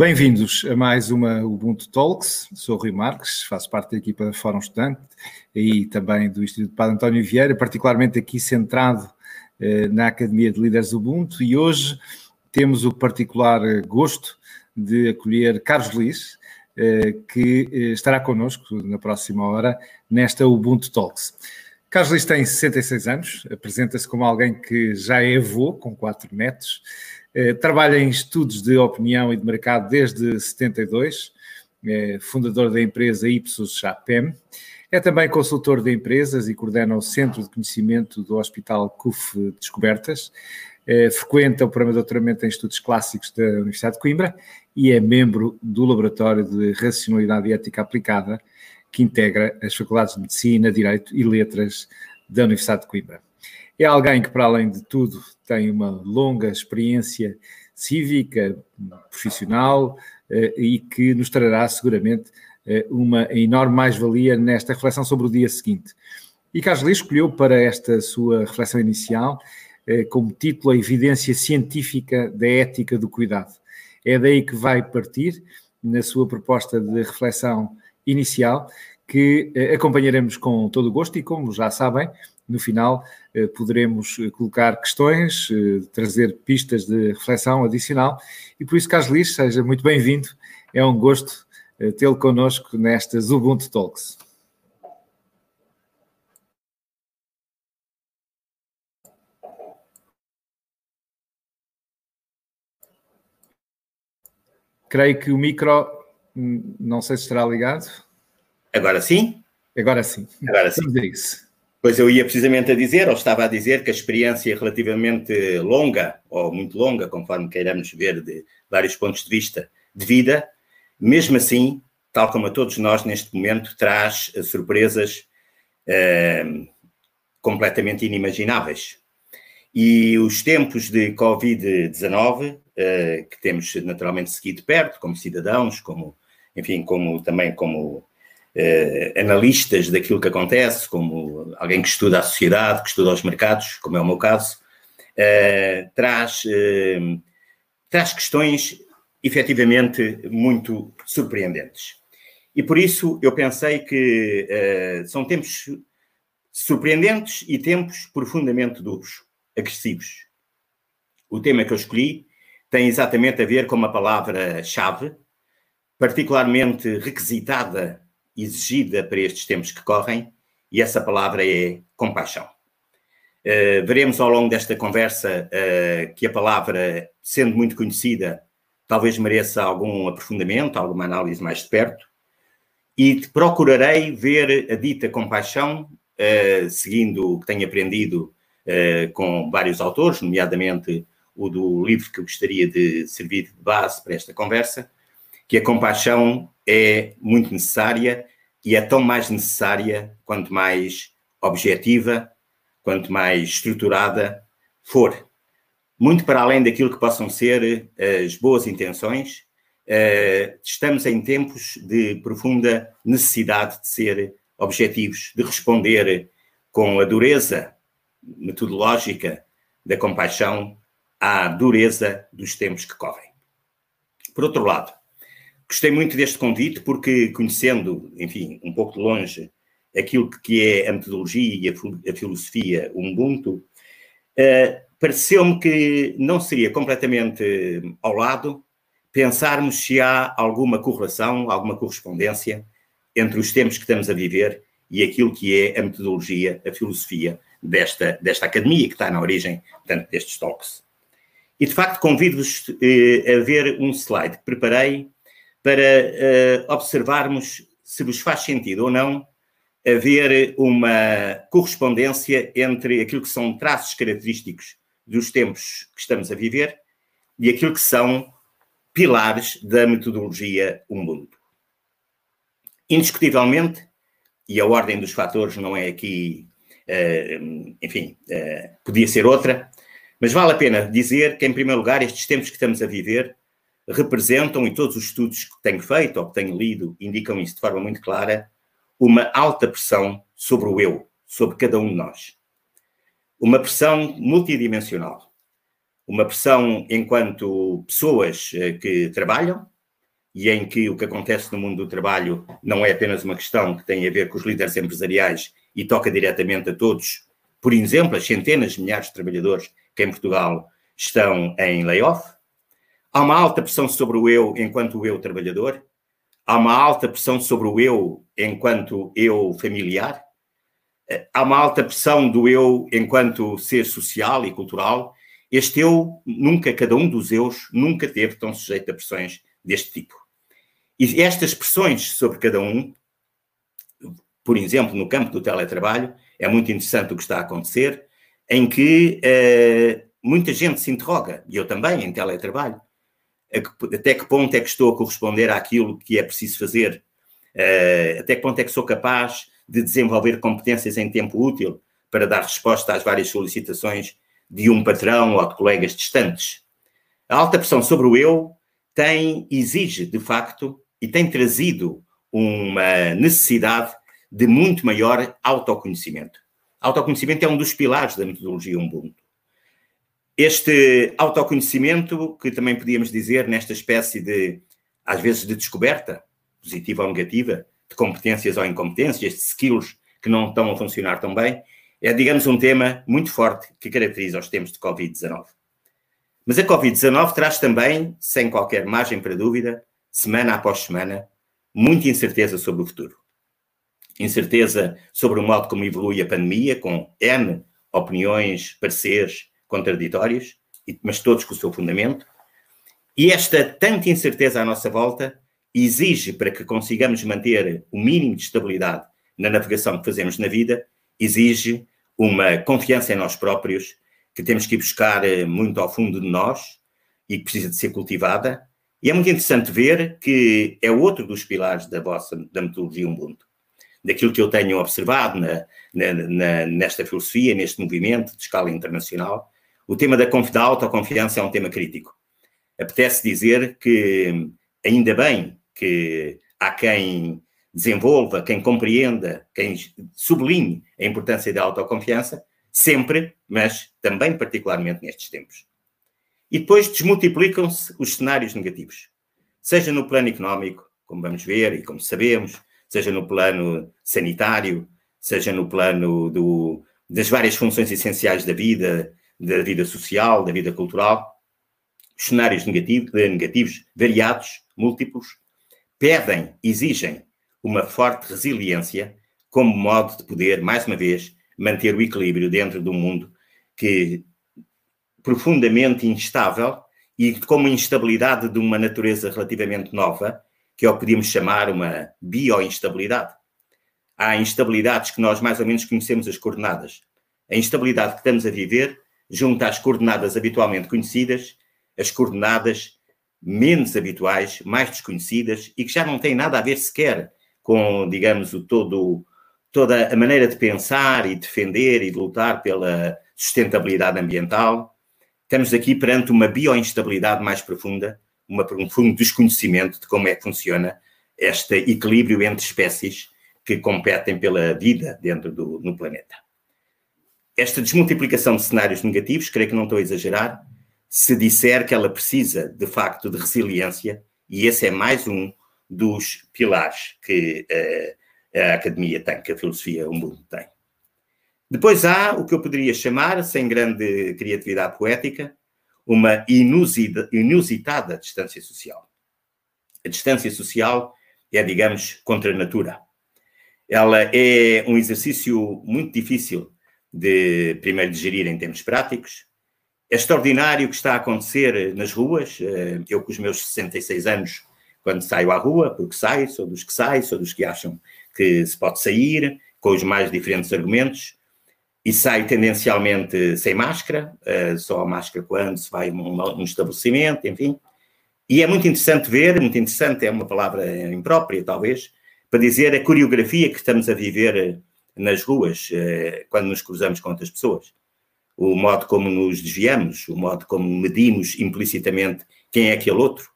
Bem-vindos a mais uma Ubuntu Talks. Sou Rui Marques, faço parte da equipa Fórum Estudante e também do Instituto Padre António Vieira, particularmente aqui centrado eh, na Academia de Líderes Ubuntu e hoje temos o particular eh, gosto de acolher Carlos Liz, eh, que eh, estará connosco na próxima hora nesta Ubuntu Talks. Carlos Liz tem 66 anos, apresenta-se como alguém que já é avô, com quatro netos, trabalha em estudos de opinião e de mercado desde 72, é fundador da empresa Ipsos Chapem. É também consultor de empresas e coordena o Centro de Conhecimento do Hospital CUF Descobertas. É, frequenta o programa de doutoramento em Estudos Clássicos da Universidade de Coimbra e é membro do Laboratório de Racionalidade e Ética Aplicada, que integra as Faculdades de Medicina, Direito e Letras da Universidade de Coimbra. É alguém que, para além de tudo, tem uma longa experiência cívica, profissional eh, e que nos trará seguramente eh, uma enorme mais-valia nesta reflexão sobre o dia seguinte. E Carlos Lee escolheu para esta sua reflexão inicial eh, como título a evidência científica da ética do cuidado. É daí que vai partir na sua proposta de reflexão inicial, que acompanharemos com todo o gosto e, como já sabem, no final eh, poderemos eh, colocar questões, eh, trazer pistas de reflexão adicional e por isso, Carlos Lix, seja muito bem-vindo. É um gosto tê-lo connosco nestas Ubuntu Talks. Creio que o micro, hum, não sei se estará ligado. Agora sim? Agora sim. Agora sim. Vamos a isso. Pois eu ia precisamente a dizer, ou estava a dizer, que a experiência relativamente longa, ou muito longa, conforme queiramos ver de vários pontos de vista, de vida, mesmo assim, tal como a todos nós neste momento, traz surpresas eh, completamente inimagináveis. E os tempos de Covid-19, eh, que temos naturalmente seguido perto, como cidadãos, como, enfim, como também como eh, analistas daquilo que acontece, como alguém que estuda a sociedade, que estuda os mercados, como é o meu caso, eh, traz, eh, traz questões efetivamente muito surpreendentes. E por isso eu pensei que eh, são tempos surpreendentes e tempos profundamente duros, agressivos. O tema que eu escolhi tem exatamente a ver com uma palavra-chave, particularmente requisitada exigida para estes tempos que correm, e essa palavra é compaixão. Uh, veremos ao longo desta conversa uh, que a palavra, sendo muito conhecida, talvez mereça algum aprofundamento, alguma análise mais de perto, e procurarei ver a dita compaixão, uh, seguindo o que tenho aprendido com vários autores, nomeadamente o do livro que eu gostaria de servir de base para esta conversa, que a compaixão é muito necessária e é tão mais necessária quanto mais objetiva, quanto mais estruturada for. Muito para além daquilo que possam ser eh, as boas intenções, eh, estamos em tempos de profunda necessidade de ser objetivos, de responder com a dureza metodológica da compaixão à dureza dos tempos que correm. Por outro lado, Gostei muito deste convite porque, conhecendo, enfim, um pouco de longe aquilo que é a metodologia e a, filosofia Ubuntu, uh, pareceu-me que não seria completamente ao lado pensarmos se há alguma correlação, alguma correspondência entre os tempos que estamos a viver e aquilo que é a metodologia, a filosofia desta, desta academia, que está na origem, portanto, destes talks. E, de facto, convido-vos uh, a ver um slide que preparei para uh, observarmos se vos faz sentido ou não haver uma correspondência entre aquilo que são traços característicos dos tempos que estamos a viver e aquilo que são pilares da metodologia Ubuntu. Indiscutivelmente, e a ordem dos fatores não é aqui, uh, enfim, uh, podia ser outra, mas vale a pena dizer que, em primeiro lugar, estes tempos que estamos a viver representam, e todos os estudos que tenho feito ou que tenho lido indicam isso de forma muito clara, uma alta pressão sobre o eu, sobre cada um de nós. Uma pressão multidimensional. Uma pressão enquanto pessoas eh, que trabalham, e em que o que acontece no mundo do trabalho não é apenas uma questão que tem a ver com os líderes empresariais e toca diretamente a todos, por exemplo, as centenas de milhares de trabalhadores que em Portugal estão em layoff. Há uma alta pressão sobre o eu enquanto eu trabalhador. Há uma alta pressão sobre o eu enquanto eu familiar. Há uma alta pressão do eu enquanto ser social e cultural. Este eu, nunca, cada um dos eus, nunca teve tão sujeito a pressões deste tipo. E estas pressões sobre cada um, por exemplo, no campo do teletrabalho, é muito interessante o que está a acontecer, em que uh, muita gente se interroga, e eu também, em teletrabalho, até que ponto é que estou a corresponder àquilo que é preciso fazer, uh, até que ponto é que sou capaz de desenvolver competências em tempo útil para dar resposta às várias solicitações de um patrão ou de colegas distantes. A alta pressão sobre o eu tem, exige, de facto, e tem trazido uma necessidade de muito maior autoconhecimento. Autoconhecimento é um dos pilares da metodologia Ubuntu. Este autoconhecimento, que também podíamos dizer nesta espécie de, às vezes, de descoberta, positiva ou negativa, de competências ou incompetências, de skills que não estão a funcionar tão bem, é, digamos, um tema muito forte que caracteriza os tempos de Covid-19. Mas a Covid-19 traz também, sem qualquer margem para dúvida, semana após semana, muita incerteza sobre o futuro. Incerteza sobre o modo como evolui a pandemia, com N opiniões, pareceres contraditórios, mas todos com o seu fundamento. E esta tanta incerteza à nossa volta exige, para que consigamos manter o mínimo de estabilidade na navegação que fazemos na vida, exige uma confiança em nós próprios que temos que ir buscar eh, muito ao fundo de nós e que precisa de ser cultivada. E é muito interessante ver que é outro dos pilares da vossa da metodologia Ubuntu. Daquilo que eu tenho observado na, na, na, nesta filosofia, neste movimento de escala internacional, o tema da, da autoconfiança é um tema crítico. Apetece dizer que ainda bem que há quem desenvolva, quem compreenda, quem sublinhe a importância da autoconfiança, sempre, mas também particularmente nestes tempos. E depois desmultiplicam-se os cenários negativos, seja no plano económico, como vamos ver e como sabemos, seja no plano sanitário, seja no plano do, das várias funções essenciais da vida, da vida social, da vida cultural. Os cenários negativos, negativos variados, múltiplos, pedem, exigem uma forte resiliência como modo de poder, mais uma vez, manter o equilíbrio dentro de um mundo que profundamente instável e com uma instabilidade de uma natureza relativamente nova, que é o que podíamos chamar uma bioinstabilidade. Há instabilidades que nós mais ou menos conhecemos as coordenadas. A instabilidade que estamos a viver junta às coordenadas habitualmente conhecidas, as coordenadas menos habituais, mais desconhecidas e que já não têm nada a ver sequer com, digamos, o todo toda a maneira de pensar e defender e de lutar pela sustentabilidade ambiental. Estamos aqui perante uma bioinstabilidade mais profunda, uma, um profundo desconhecimento de como é que funciona este equilíbrio entre espécies que competem pela vida dentro do no planeta. Esta desmultiplicação de cenários negativos, creio que não estou a exagerar, se disser que ela precisa, de facto, de resiliência, e esse é mais um dos pilares que uh, a academia tem, que a filosofia, o mundo tem. Depois há o que eu poderia chamar, sem grande criatividade poética, uma inusida, inusitada distância social. A distância social é, digamos, contra a natura. Ela é um exercício muito difícil de, primeiro, de gerir em termos práticos. É extraordinário o que está a acontecer nas ruas. Eh, eu, com os meus 66 anos, quando saio à rua, porque saio, sou dos que saio, sou dos que acham que se pode sair, com os mais diferentes argumentos, e sai tendencialmente sem máscara, uh, só a máscara quando se vai a um, estabelecimento, enfim. E é muito interessante ver, muito interessante, é uma palavra imprópria, talvez, para dizer a coreografia que estamos a viver nas ruas, uh, quando nos cruzamos com outras pessoas. O modo como nos desviamos, o modo como medimos implicitamente quem é aquele outro.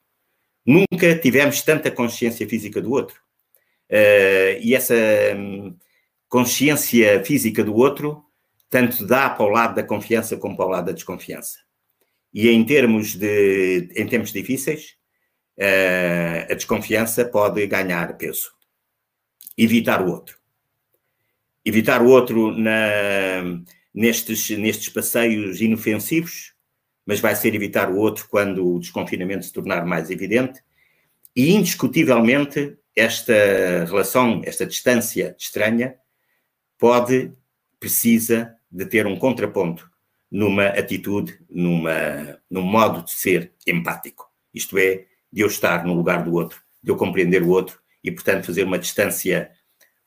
Nunca tivemos tanta consciência física do outro. Uh, e essa um, consciência física do outro tanto dá para o lado da confiança como para o lado da desconfiança. E em termos de em tempos difíceis, uh, a desconfiança pode ganhar peso. Evitar o outro. Evitar o outro na, nestes, nestes passeios inofensivos, mas vai ser evitar o outro quando o desconfinamento se tornar mais evidente. E, indiscutivelmente, esta relação, esta distância estranha, pode, precisa de ter um contraponto numa atitude, numa, num modo de ser empático. Isto é, de eu estar no lugar do outro, de eu compreender o outro e, portanto, fazer uma distância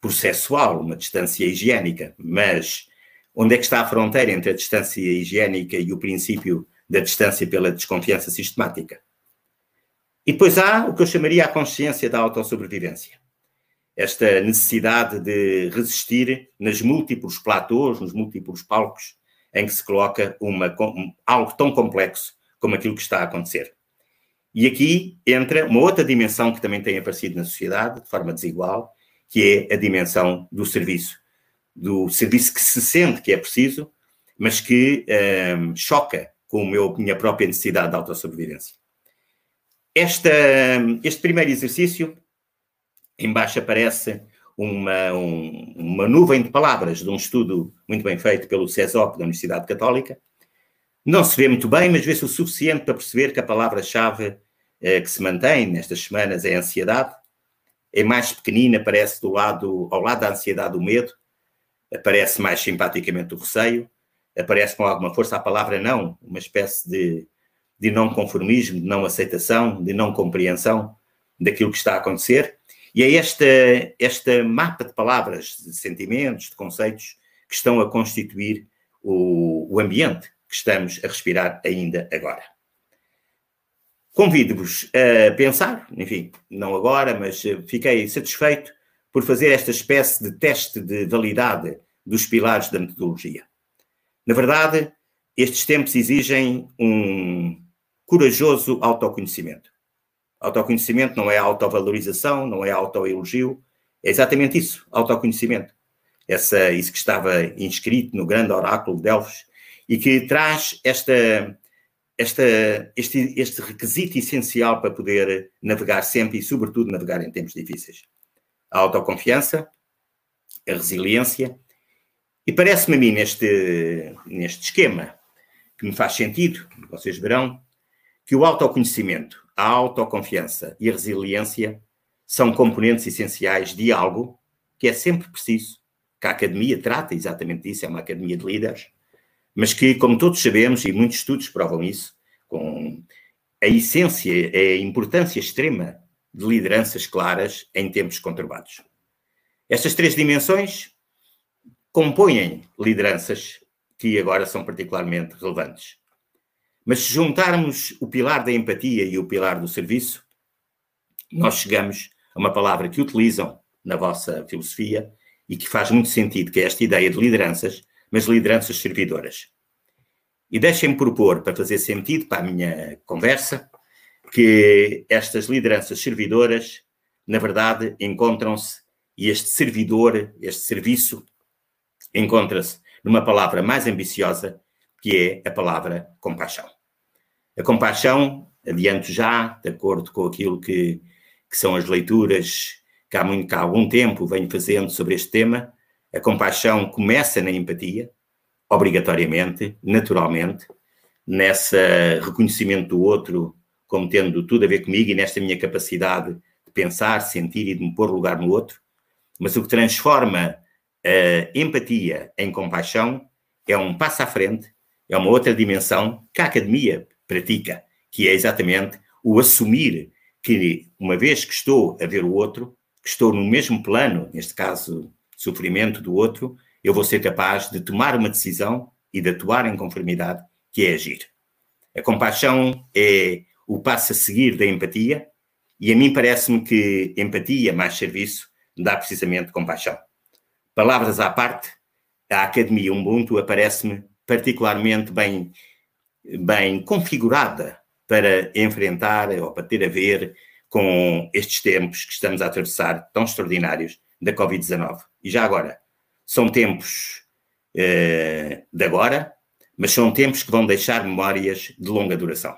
processual, uma distância higiênica. Mas onde é que está a fronteira entre a distância higiênica e o princípio da distância pela desconfiança sistemática? E depois há o que eu chamaria a consciência da autossobrevivência. Esta necessidade de resistir nas múltiplos platôs, nos múltiplos palcos em que se coloca uma, algo tão complexo como aquilo que está a acontecer. E aqui entra uma outra dimensão que também tem aparecido na sociedade, de forma desigual, que é a dimensão do serviço. Do serviço que se sente que é preciso, mas que um, choca com a minha própria necessidade de autossobrevivência. Esta, este primeiro exercício, embaixo aparece uma, um, uma nuvem de palavras de um estudo muito bem feito pelo CESOP da Universidade Católica. Não se vê muito bem, mas vê-se o suficiente para perceber que a palavra-chave eh, que se mantém nestas semanas é ansiedade. É mais pequenina, aparece do lado, ao lado da ansiedade o medo, aparece mais simpaticamente o receio, aparece com alguma força a palavra não, uma espécie de de não conformismo, de não aceitação, de não compreensão daquilo que está a acontecer. E é esta, esta mapa de palavras, de sentimentos, de conceitos que estão a constituir o, o ambiente que estamos a respirar ainda agora. Convido-vos a pensar, enfim, não agora, mas fiquei satisfeito por fazer esta espécie de teste de validade dos pilares da metodologia. Na verdade, estes tempos exigem um, corajoso autoconhecimento. Autoconhecimento não é autovalorização, não é autoelogio, é exatamente isso, autoconhecimento. Essa, isso que estava inscrito no grande oráculo de Delfos e que traz esta, esta, este, este requisito essencial para poder navegar sempre e, sobretudo, navegar em tempos difíceis. A autoconfiança, a resiliência, e parece-me a mim, neste, neste esquema, que me faz sentido, vocês verão, que o autoconhecimento, a autoconfiança e a resiliência são componentes essenciais de algo que é sempre preciso, que a academia trata exatamente disso, é uma academia de líderes, mas que, como todos sabemos, e muitos estudos provam isso, com a essência, a importância extrema de lideranças claras em tempos conturbados. Estas três dimensões compõem lideranças que agora são particularmente relevantes. Mas se juntarmos o pilar da empatia e o pilar do serviço, nós chegamos a uma palavra que utilizam na vossa filosofia e que faz muito sentido, que é esta ideia de lideranças, mas lideranças servidoras. E deixem-me propor, para fazer sentido para a minha conversa, que estas lideranças servidoras, na verdade, encontram-se, e este servidor, este serviço, encontra-se numa palavra mais ambiciosa, que é a palavra compaixão. A compaixão, adianto já, de acordo com aquilo que, que são as leituras que há, muito, que há algum tempo venho fazendo sobre este tema, a compaixão começa na empatia, obrigatoriamente, naturalmente, nesse reconhecimento do outro como tendo tudo a ver comigo e nesta minha capacidade de pensar, sentir e de me pôr lugar no outro. Mas o que transforma a empatia em compaixão é um passo à frente, é uma outra dimensão que a academia pratica, que é exatamente o assumir que, uma vez que estou a ver o outro, que estou no mesmo plano, neste caso, sofrimento do outro, eu vou ser capaz de tomar uma decisão e de atuar em conformidade, que é agir. A compaixão é o passo a seguir da empatia, e a mim parece-me que empatia mais serviço dá precisamente compaixão. Palavras à parte, a Academia Ubuntu aparece-me particularmente bem bem configurada para enfrentar ou para ter a ver com estes tempos que estamos a atravessar tão extraordinários da Covid-19. E já agora, são tempos eh, de agora, mas são tempos que vão deixar memórias de longa duração.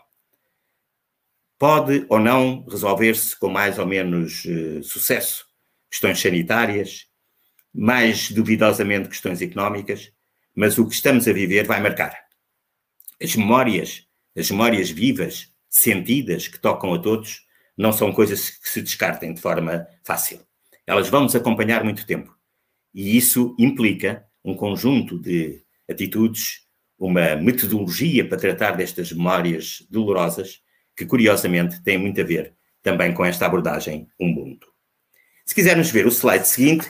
pode ou não resolver-se com mais ou menos uh, sucesso. Questões sanitárias, mais duvidosamente questões económicas, mas o que estamos a viver vai marcar. As memórias, as memórias vivas, sentidas, que tocam a todos, não são coisas que se descartem de forma fácil. Elas vão nos acompanhar muito tempo. E isso implica um conjunto de atitudes, uma metodologia para tratar destas memórias dolorosas, que curiosamente têm muito a ver também com esta abordagem Ubuntu. Se quisermos ver o slide seguinte,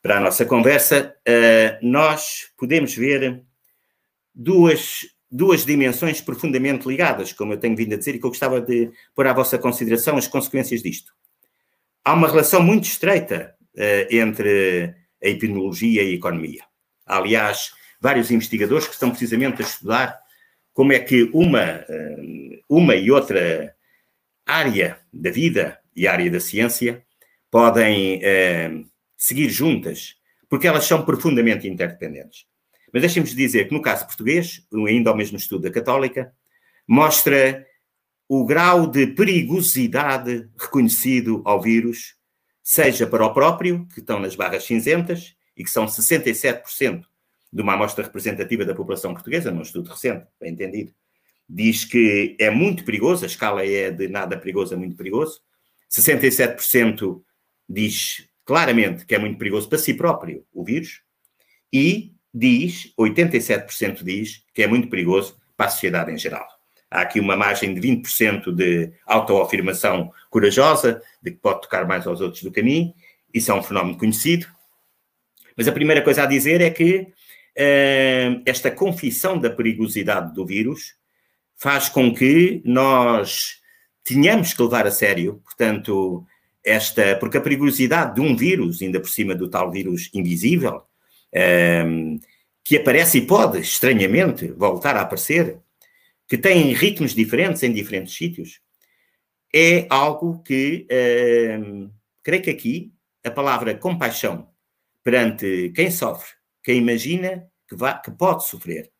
para a nossa conversa, uh, nós podemos ver duas, duas dimensões profundamente ligadas, como eu tenho vindo a dizer, e que eu gostava de pôr à vossa consideração as consequências disto. Há uma relação muito estreita uh, entre a epidemiologia e a economia. Há, aliás, vários investigadores que estão precisamente a estudar como é que uma, uh, uma e outra área da vida e área da ciência podem seguir juntas, porque elas são profundamente interdependentes. Mas deixem-me dizer que no caso português, ainda ao mesmo estudo da Católica, mostra o grau de perigosidade reconhecido ao vírus, seja para o próprio, que estão nas barras cinzentas, e que são 67% de uma amostra representativa da população portuguesa, num estudo recente, bem entendido, diz que é muito perigoso, a escala é de nada perigoso a muito perigoso, 67% diz claramente que é muito perigoso para si próprio o vírus e diz, 87% diz, que é muito perigoso para a sociedade em geral. Há aqui uma margem de 20% de autoafirmação corajosa, de que pode tocar mais aos outros do mim. Isso é um fenómeno conhecido. Mas a primeira coisa a dizer é que uh, esta confissão da perigosidade do vírus faz com que nós tenhamos que levar a sério, portanto, esta, porque a perigosidade de um vírus, ainda por cima do tal vírus invisível, um, ehm, que aparece e pode, estranhamente, voltar a aparecer, que tem ritmos diferentes em diferentes sítios, é algo que, ehm, creio que aqui, a palavra compaixão perante quem sofre, quem imagina que, vai, que pode sofrer,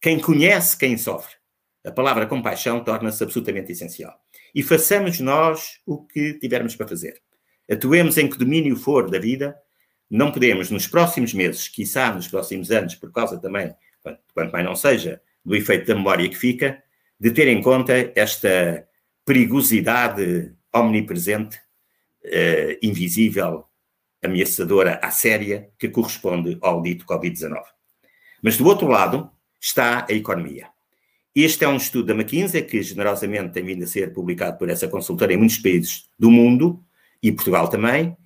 quem conhece quem sofre, a palavra compaixão torna-se absolutamente essencial e façamos nós o que tivermos para fazer. Atuemos em que domínio for da vida, não podemos, nos próximos meses, quiçá nos próximos anos, por causa também, quanto mais não seja, do efeito da memória que fica, de ter em conta esta perigosidade omnipresente, uh, invisível, ameaçadora à séria, que corresponde ao dito Covid-19. Mas do outro lado está a economia. Este é um estudo da McKinsey que generosamente tem vindo a ser publicado por essa consultora em muitos países do mundo e Portugal também.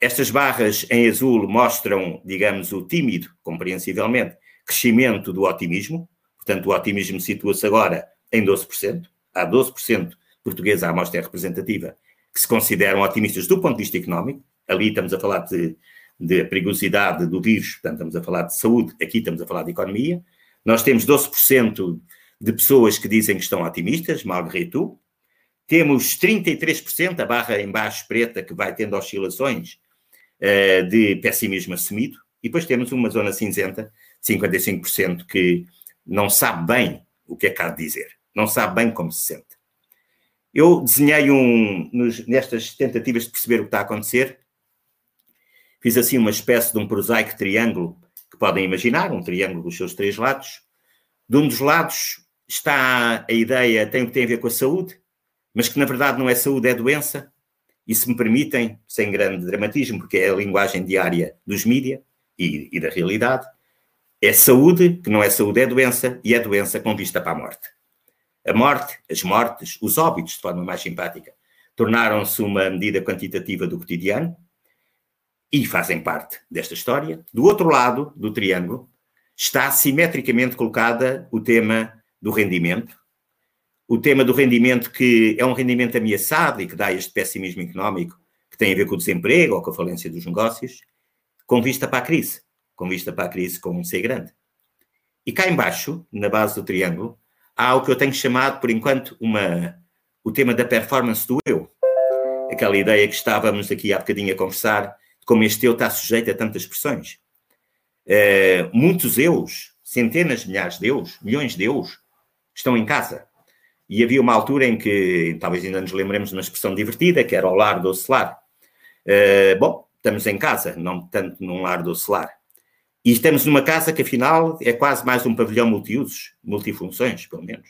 Estas barras em azul mostram, digamos, o tímido, compreensivelmente, crescimento do otimismo. Portanto, o otimismo situa-se agora em 12%. Há 12% portuguesa, a amostra representativa, que se consideram otimistas do ponto de vista económico. Ali estamos a falar de, de perigosidade do vírus, portanto, estamos a falar de saúde, aqui estamos a falar de economia. Nós temos 12% de pessoas que dizem que estão otimistas, malgré tout. Temos 33%, a barra em baixo preta, que vai tendo oscilações uh, de pessimismo assumido. E depois temos uma zona cinzenta, 55%, que não sabe bem o que é que há de dizer. Não sabe bem como se sente. Eu desenhei um, nos, nestas tentativas de perceber o que está a acontecer, fiz assim uma espécie de um prosaico triângulo que podem imaginar, um triângulo dos seus três lados. De um dos lados está a ideia, tem o que tem a ver com a saúde, mas que na verdade não é saúde, é doença. E se me permitem, sem grande dramatismo, porque é a linguagem diária dos mídias e, e da realidade, é saúde, que não é saúde, é doença, e é doença com vista para a morte. A morte, as mortes, os óbitos, de forma mais simpática, tornaram-se uma medida quantitativa do cotidiano e fazem parte desta história. Do outro lado do triângulo está simetricamente colocada o tema do rendimento. O tema do rendimento que é um rendimento ameaçado e que dá este pessimismo económico que tem a ver com o desemprego ou com a falência dos negócios, com vista para a crise, com vista para a crise com C grande. E cá embaixo, na base do triângulo, há o que eu tenho chamado, por enquanto, uma, o tema da performance do eu. Aquela ideia que estávamos aqui há bocadinho a conversar, de como este eu está sujeito a tantas pressões. Uh, muitos eus, centenas milhares de eus, milhões de eus, estão em casa. E havia uma altura em que, talvez ainda nos lembremos de uma expressão divertida, que era o lar do celar. Uh, bom, estamos em casa, não tanto num lar do celar. E estamos numa casa que, afinal, é quase mais um pavilhão multiusos, multifunções, pelo menos,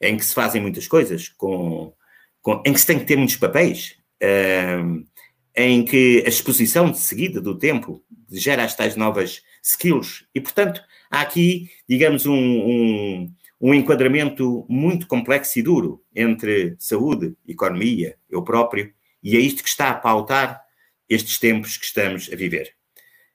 em que se fazem muitas coisas, com, com em que se tem que ter muitos papéis, em que a exposição de seguida do tempo gera as tais novas skills. E, portanto, há aqui, digamos, um, um, um enquadramento muito complexo e duro entre saúde, economia, eu próprio, e é isto que está a pautar estes tempos que estamos a viver.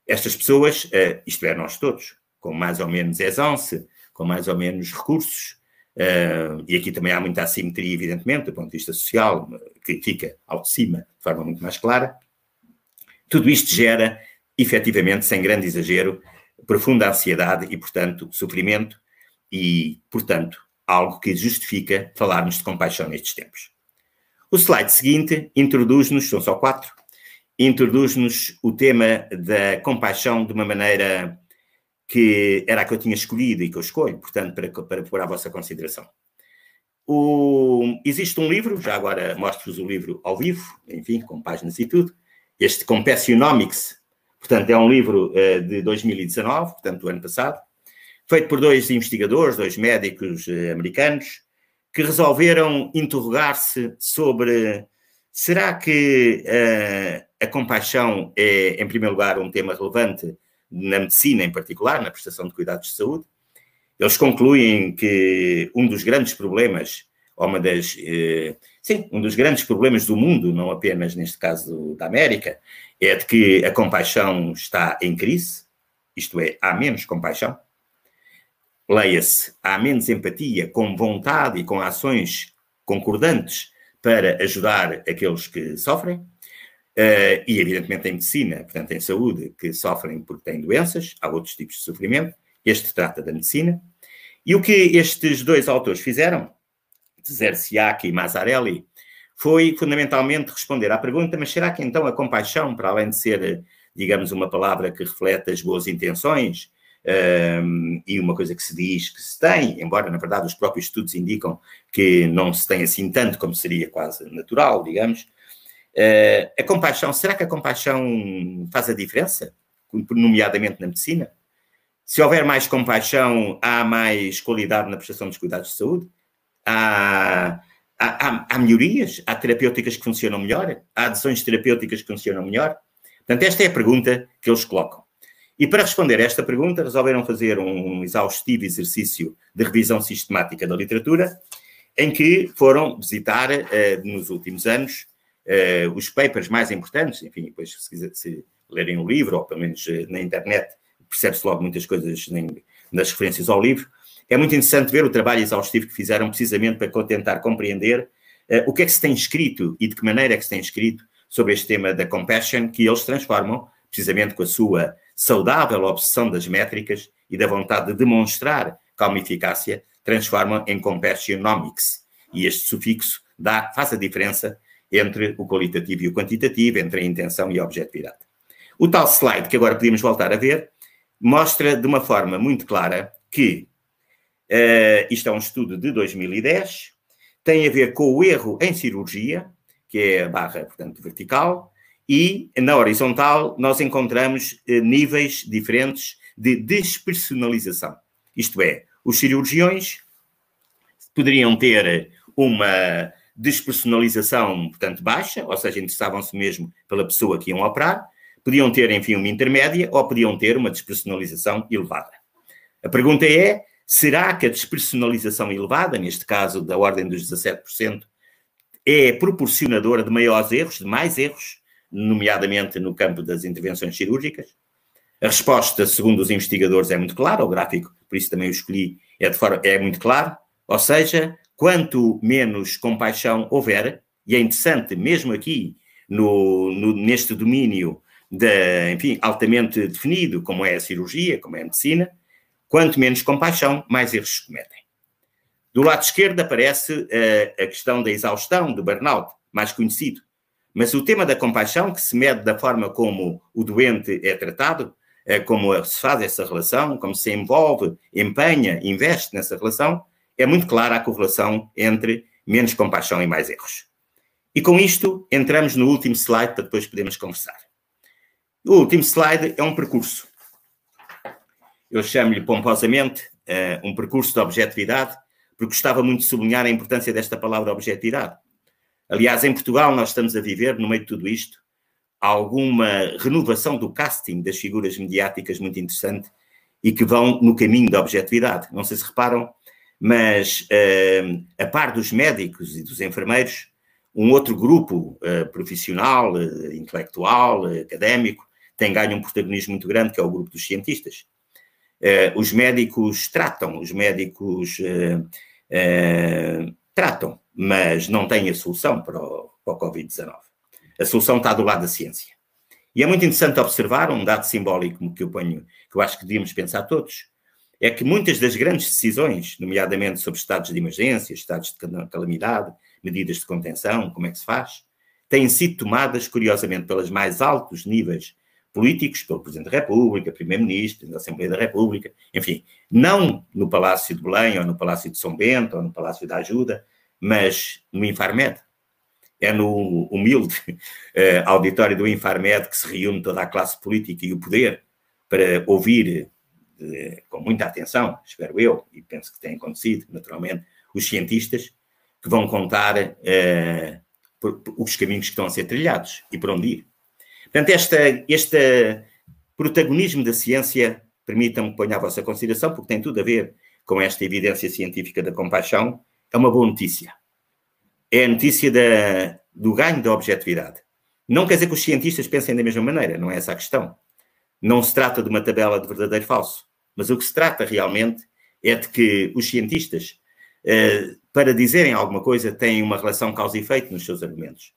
Estas pessoas, uh, isto é, nós todos, com mais ou menos aisance, com mais ou menos recursos, uh, e aqui também há muita assimetria, evidentemente, do ponto de vista social, que fica ao de cima de forma muito mais clara, tudo isto gera, efetivamente, sem grande exagero, profunda ansiedade e, portanto, sofrimento e, portanto, algo que justifica falarmos de compaixão nestes tempos. O slide seguinte introduz-nos, são só quatro, introduz-nos o tema da compaixão de uma maneira que era a que eu tinha escolhido e que eu escolho, portanto, para, para pôr à vossa consideração. O, existe um livro, já agora mostro-vos o livro ao vivo, enfim, com páginas e tudo, este Compassionomics, portanto, é um livro uh, de 2019, portanto, do ano passado, feito por dois investigadores, dois médicos uh, americanos, que resolveram interrogar-se sobre será que uh, a compaixão é, em primeiro lugar, um tema relevante na medicina em particular, na prestação de cuidados de saúde. Eles concluem que um dos grandes problemas, ou uma das, eh, sim, um dos grandes problemas do mundo, não apenas neste caso da América, é de que a compaixão está em crise, isto é, há menos compaixão. Leia-se, há menos empatia, com vontade e com ações concordantes para ajudar aqueles que sofrem. Uh, e, evidentemente, em medicina, portanto, em saúde, que sofrem porque têm doenças, há outros tipos de sofrimento. Este trata da medicina. E o que estes dois autores fizeram, Zerciak e Mazzarelli, foi fundamentalmente responder à pergunta: mas será que então a compaixão, para além de ser, digamos, uma palavra que reflete as boas intenções um, e uma coisa que se diz que se tem, embora na verdade os próprios estudos indicam que não se tem assim tanto como seria quase natural, digamos, Uh, a compaixão, será que a compaixão faz a diferença? Nomeadamente na medicina? Se houver mais compaixão, há mais qualidade na prestação dos cuidados de saúde? Há, há, há, há melhorias? Há terapêuticas que funcionam melhor? Há adesões terapêuticas que funcionam melhor? Portanto, esta é a pergunta que eles colocam. E para responder a esta pergunta, resolveram fazer um exaustivo exercício de revisão sistemática da literatura, em que foram visitar, eh, nos últimos anos, uh, os papers mais importantes, enfim, depois se, se lerem o livro, ou pelo menos uh, na internet, percebe-se logo muitas coisas nas referências ao livro. É muito interessante ver o trabalho exaustivo que fizeram precisamente para tentar compreender uh, o que é que se tem escrito e de que maneira é que se tem escrito sobre este tema da compassion, que eles transformam precisamente com a sua saudável obsessão das métricas e da vontade de demonstrar calma eficácia, transformam em compassionomics. E este sufixo dá, faz a diferença entre o qualitativo e o quantitativo, entre a intenção e a objetividade. O tal slide, que agora podíamos voltar a ver, mostra de uma forma muito clara que uh, isto é um estudo de 2010, tem a ver com o erro em cirurgia, que é a barra, portanto, vertical, e na horizontal nós encontramos uh, níveis diferentes de despersonalização. Isto é, os cirurgiões poderiam ter uma despersonalização, portanto, baixa, ou seja, interessavam-se mesmo pela pessoa que iam operar, podiam ter, enfim, uma intermédia ou podiam ter uma despersonalização elevada. A pergunta é: será que a despersonalização elevada, neste caso da ordem dos 17%, é proporcionadora de maiores erros, de mais erros, nomeadamente no campo das intervenções cirúrgicas? A resposta, segundo os investigadores, é muito clara, o gráfico, por isso também o escolhi, é, forma, é muito claro, ou seja, quanto menos compaixão houver, e é interessante, mesmo aqui, no, no, neste domínio de, enfim, altamente definido, como é a cirurgia, como é a medicina, quanto menos compaixão, mais erros se cometem. Do lado esquerdo aparece uh, a questão da exaustão, do burnout, mais conhecido. Mas o tema da compaixão, que se mede da forma como o doente é tratado, uh, como se faz essa relação, como se envolve, empenha, investe nessa relação, é muito clara a correlação entre menos compaixão e mais erros. E com isto, entramos no último slide para depois podermos conversar. O último slide é um percurso. Eu chamo-lhe pomposamente uh, um percurso de objetividade, porque gostava muito de sublinhar a importância desta palavra objetividade. Aliás, em Portugal, nós estamos a viver, no meio de tudo isto, alguma renovação do casting das figuras mediáticas muito interessante e que vão no caminho da objetividade. Não sei se reparam, mas uh, a par dos médicos e dos enfermeiros, um outro grupo uh, profissional, uh, intelectual, académico, tem ganho um protagonismo muito grande, que é o grupo dos cientistas. os médicos tratam, os médicos tratam, mas não têm a solução para o, o Covid-19. A solução está do lado da ciência. E é muito interessante observar um dado simbólico que eu ponho, que eu acho que devíamos pensar todos, é que muitas das grandes decisões, nomeadamente sobre estados de emergência, estados de calamidade, medidas de contenção, como é que se faz, têm sido tomadas, curiosamente, pelos mais altos níveis políticos, pelo Presidente da República, Primeiro-Ministro, da Assembleia da República, enfim, não no Palácio de Belém, ou no Palácio de São Bento, ou no Palácio da Ajuda, mas no Infarmed, é no humilde uh, auditório do Infarmed que se reúne toda a classe política e o poder para ouvir com muita atenção, espero eu, e penso que tem acontecido, naturalmente, os cientistas que vão contar uh, por, por os caminhos que estão a ser trilhados e por onde ir. Portanto, esta, este protagonismo da ciência, permitam-me ponha a vossa consideração, porque tem tudo a ver com esta evidência científica da compaixão, é uma boa notícia é a notícia da, do ganho da objetividade. Não quer dizer que os cientistas pensem da mesma maneira, não é essa a questão. Não se trata de uma tabela de verdadeiro e falso, mas o que se trata realmente é de que os cientistas, eh, para dizerem alguma coisa, têm uma relação causa e efeito nos seus argumentos.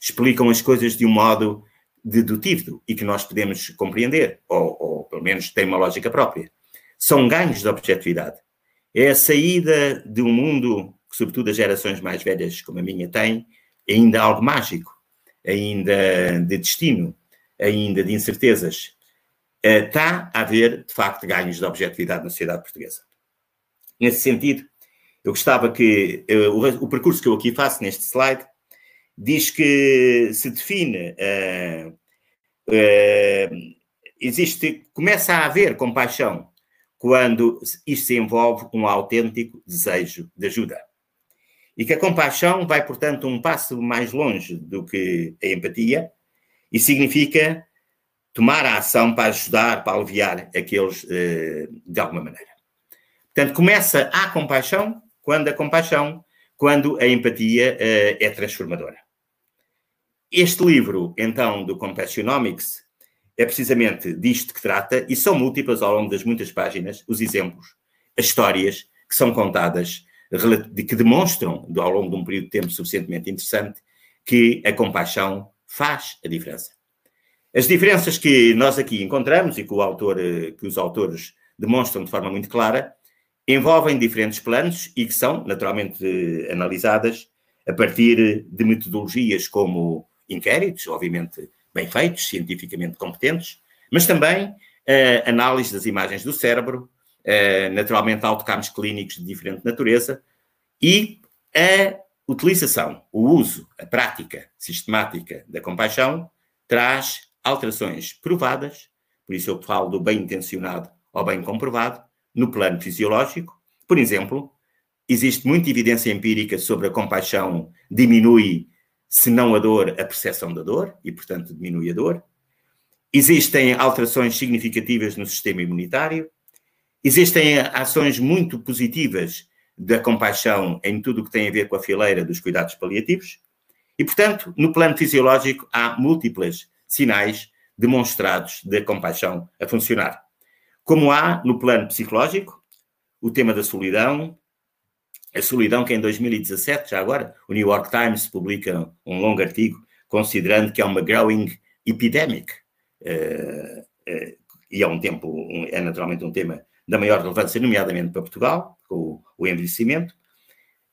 Explicam as coisas de um modo dedutivo e que nós podemos compreender, ou, ou pelo menos tem uma lógica própria. São ganhos de objetividade. É a saída de um mundo que sobretudo as gerações mais velhas como a minha têm, ainda algo mágico, ainda de destino, ainda de incertezas. Está a haver, de facto, ganhos de objetividade na sociedade portuguesa. Nesse sentido, eu gostava que o, percurso que eu aqui faço neste slide diz que se define, uh, uh, existe, começa a haver compaixão quando isto envolve um autêntico desejo de ajuda. E que a compaixão vai, portanto, um passo mais longe do que a empatia e significa tomar a ação para ajudar, para aliviar aqueles eh, de alguma maneira. Portanto, começa a compaixão quando a compaixão, quando a empatia eh, é transformadora. Este livro, então, do Compassionomics, é precisamente disto que trata, e são múltiplas ao longo das muitas páginas os exemplos, as histórias que são contadas que demonstram, ao longo de um período de tempo suficientemente interessante, que a compaixão faz a diferença. As diferenças que nós aqui encontramos e que, autor, eh, que os autores demonstram de forma muito clara envolvem diferentes planos e que são naturalmente analisadas a partir de metodologias como inquéritos, obviamente bem feitos, cientificamente competentes, mas também a análise das imagens do cérebro, uh, naturalmente autocarros clínicos de diferente natureza, e a utilização, o uso, a prática sistemática da compaixão traz alterações provadas, por isso eu falo do bem intencionado ou bem comprovado, no plano fisiológico. Por exemplo, existe muita evidência empírica sobre a compaixão diminui, se não a dor, a percepção da dor, e portanto diminui a dor. Existem alterações significativas no sistema imunitário, Existem ações muito positivas da compaixão em tudo o que tem a ver com a fileira dos cuidados paliativos. E, portanto, no plano fisiológico, há múltiplos sinais demonstrados da compaixão a funcionar. Como há no plano psicológico, o tema da solidão, a solidão que em 2017, já agora, o New York Times publica um longo artigo considerando que é uma growing epidemic. Uh, uh, e é um tempo, um, é naturalmente um tema da maior relevância, nomeadamente para Portugal, com o envelhecimento.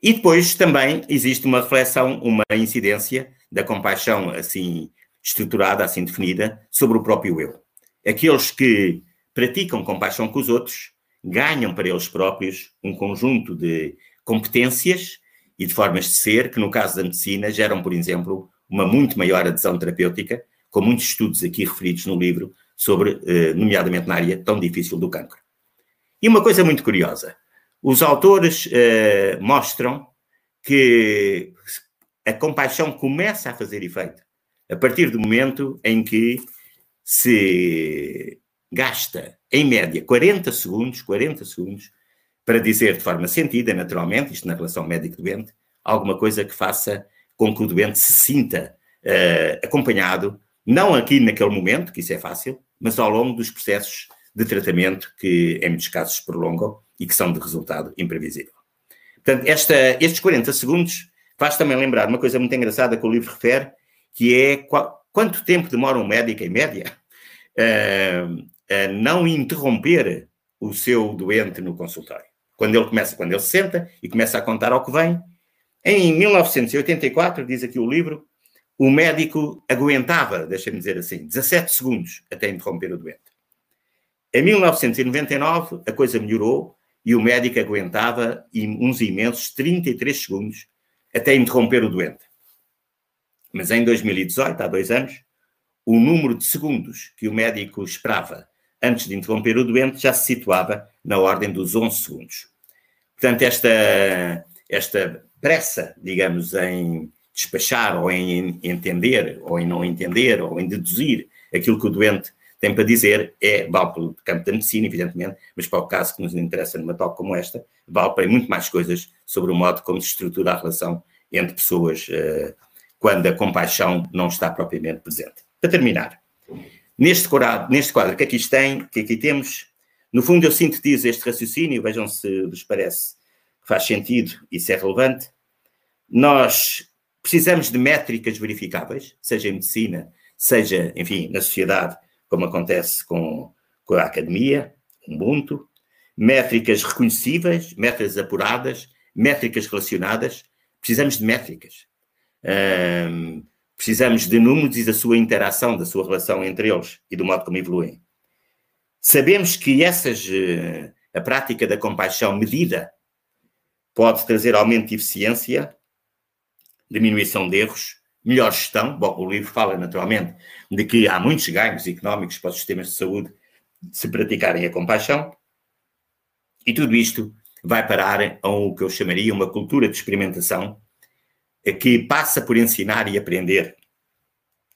E depois também existe uma reflexão, uma incidência da compaixão assim estruturada, assim definida, sobre o próprio eu. Aqueles que praticam compaixão com os outros ganham para eles próprios um conjunto de competências e de formas de ser que, no caso da medicina, geram, por exemplo, uma muito maior adesão terapêutica, com muitos estudos aqui referidos no livro sobre, eh, nomeadamente na área tão difícil do cancro. E uma coisa muito curiosa, os autores eh, mostram que a compaixão começa a fazer efeito a partir do momento em que se gasta, em média, 40 segundos, 40 segundos, para dizer de forma sentida, naturalmente, isto na relação médico-doente, alguma coisa que faça com que o doente se sinta uh, acompanhado, não aqui naquele momento, que isso é fácil, mas ao longo dos processos de tratamento que, em muitos casos, se prolongam e que são de resultado imprevisível. Portanto, esta, estes 40 segundos faz também lembrar uma coisa muito engraçada que o livro refere, que é qual, quanto tempo demora um médico, em média, uh, a não interromper o seu doente no consultório. Quando ele começa, quando ele se senta e começa a contar ao que vem. Em 1984, diz aqui o livro, o médico aguentava, deixa-me dizer assim, 17 segundos até interromper o doente. Em 1999, a coisa melhorou e o médico aguentava uns imensos 33 segundos até interromper o doente. Mas em 2018, há dois anos, o número de segundos que o médico esperava antes de interromper o doente já se situava na ordem dos 11 segundos. Portanto, esta, esta pressa, digamos, em despachar ou em entender, ou em não entender, ou em deduzir aquilo que o doente tem para dizer, é, vale para o campo da medicina, evidentemente, mas para o caso que nos interessa numa tal como esta, vale para muito mais coisas sobre o modo como se estrutura a relação entre pessoas uh, quando a compaixão não está propriamente presente. Para terminar, neste quadro, neste quadro que aqui tem, que aqui temos, no fundo eu sintetizo este raciocínio, vejam se vos parece que faz sentido e se é relevante. Nós precisamos de métricas verificáveis, seja em medicina, seja, enfim, na sociedade, como acontece com, com a academia, Ubuntu, métricas reconhecíveis, métricas apuradas, métricas relacionadas. Precisamos de métricas. Um, precisamos de números e da sua interação, da sua relação entre eles e do modo como evoluem. Sabemos que essas, uh, a prática da compaixão medida pode trazer aumento de eficiência, diminuição de erros, melhor gestão. Bom, o livro fala naturalmente de que há muitos ganhos económicos para os sistemas de saúde se praticarem a compaixão, e tudo isto vai parar a o que eu chamaria uma cultura de experimentação que passa por ensinar e aprender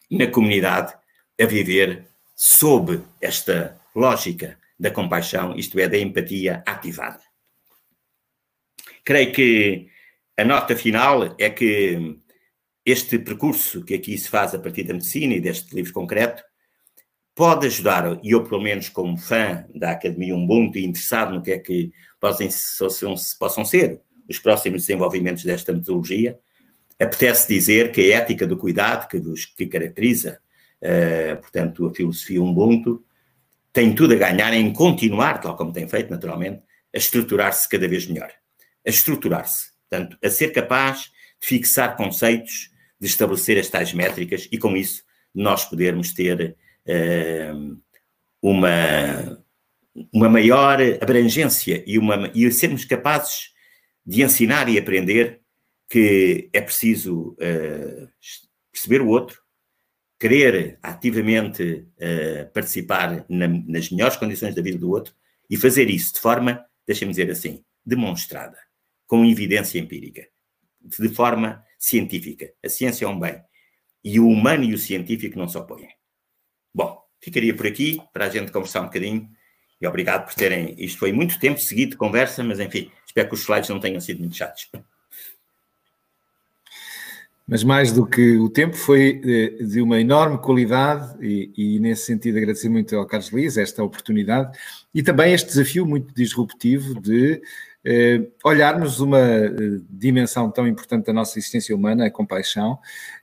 na comunidade a viver sob esta lógica da compaixão, isto é, da empatia ativada. Creio que a nota final é que este percurso que aqui se faz a partir da medicina e deste livro concreto pode ajudar, e eu, pelo menos, como fã da Academia Ubuntu e interessado no que é que possam, possam ser os próximos desenvolvimentos desta metodologia, apetece dizer que a ética do cuidado que, que caracteriza, uh, portanto, a filosofia Ubuntu, tem tudo a ganhar em continuar, tal como tem feito, naturalmente, a estruturar-se cada vez melhor. A estruturar-se. Portanto, a ser capaz de fixar conceitos, de estabelecer as tais métricas e, com isso, nós podermos ter uh, uma, uma maior abrangência e, uma, e sermos capazes de ensinar e aprender que é preciso uh, perceber o outro, querer ativamente uh, participar na, nas melhores condições da vida do outro e fazer isso de forma, deixa-me dizer assim, demonstrada, com evidência empírica, de forma científica. A ciência é um bem. E o humano e o científico não se opõem. Bom, ficaria por aqui para a gente conversar um bocadinho. E obrigado por terem. Isto foi muito tempo seguido de conversa, mas enfim, espero que os slides não tenham sido muito chatos. Mas mais do que o tempo, foi eh, de uma enorme qualidade e, e nesse sentido agradecer muito ao Carlos Liz esta oportunidade e também este desafio muito disruptivo de eh, olharmos uma eh, dimensão tão importante da nossa existência humana, a compaixão,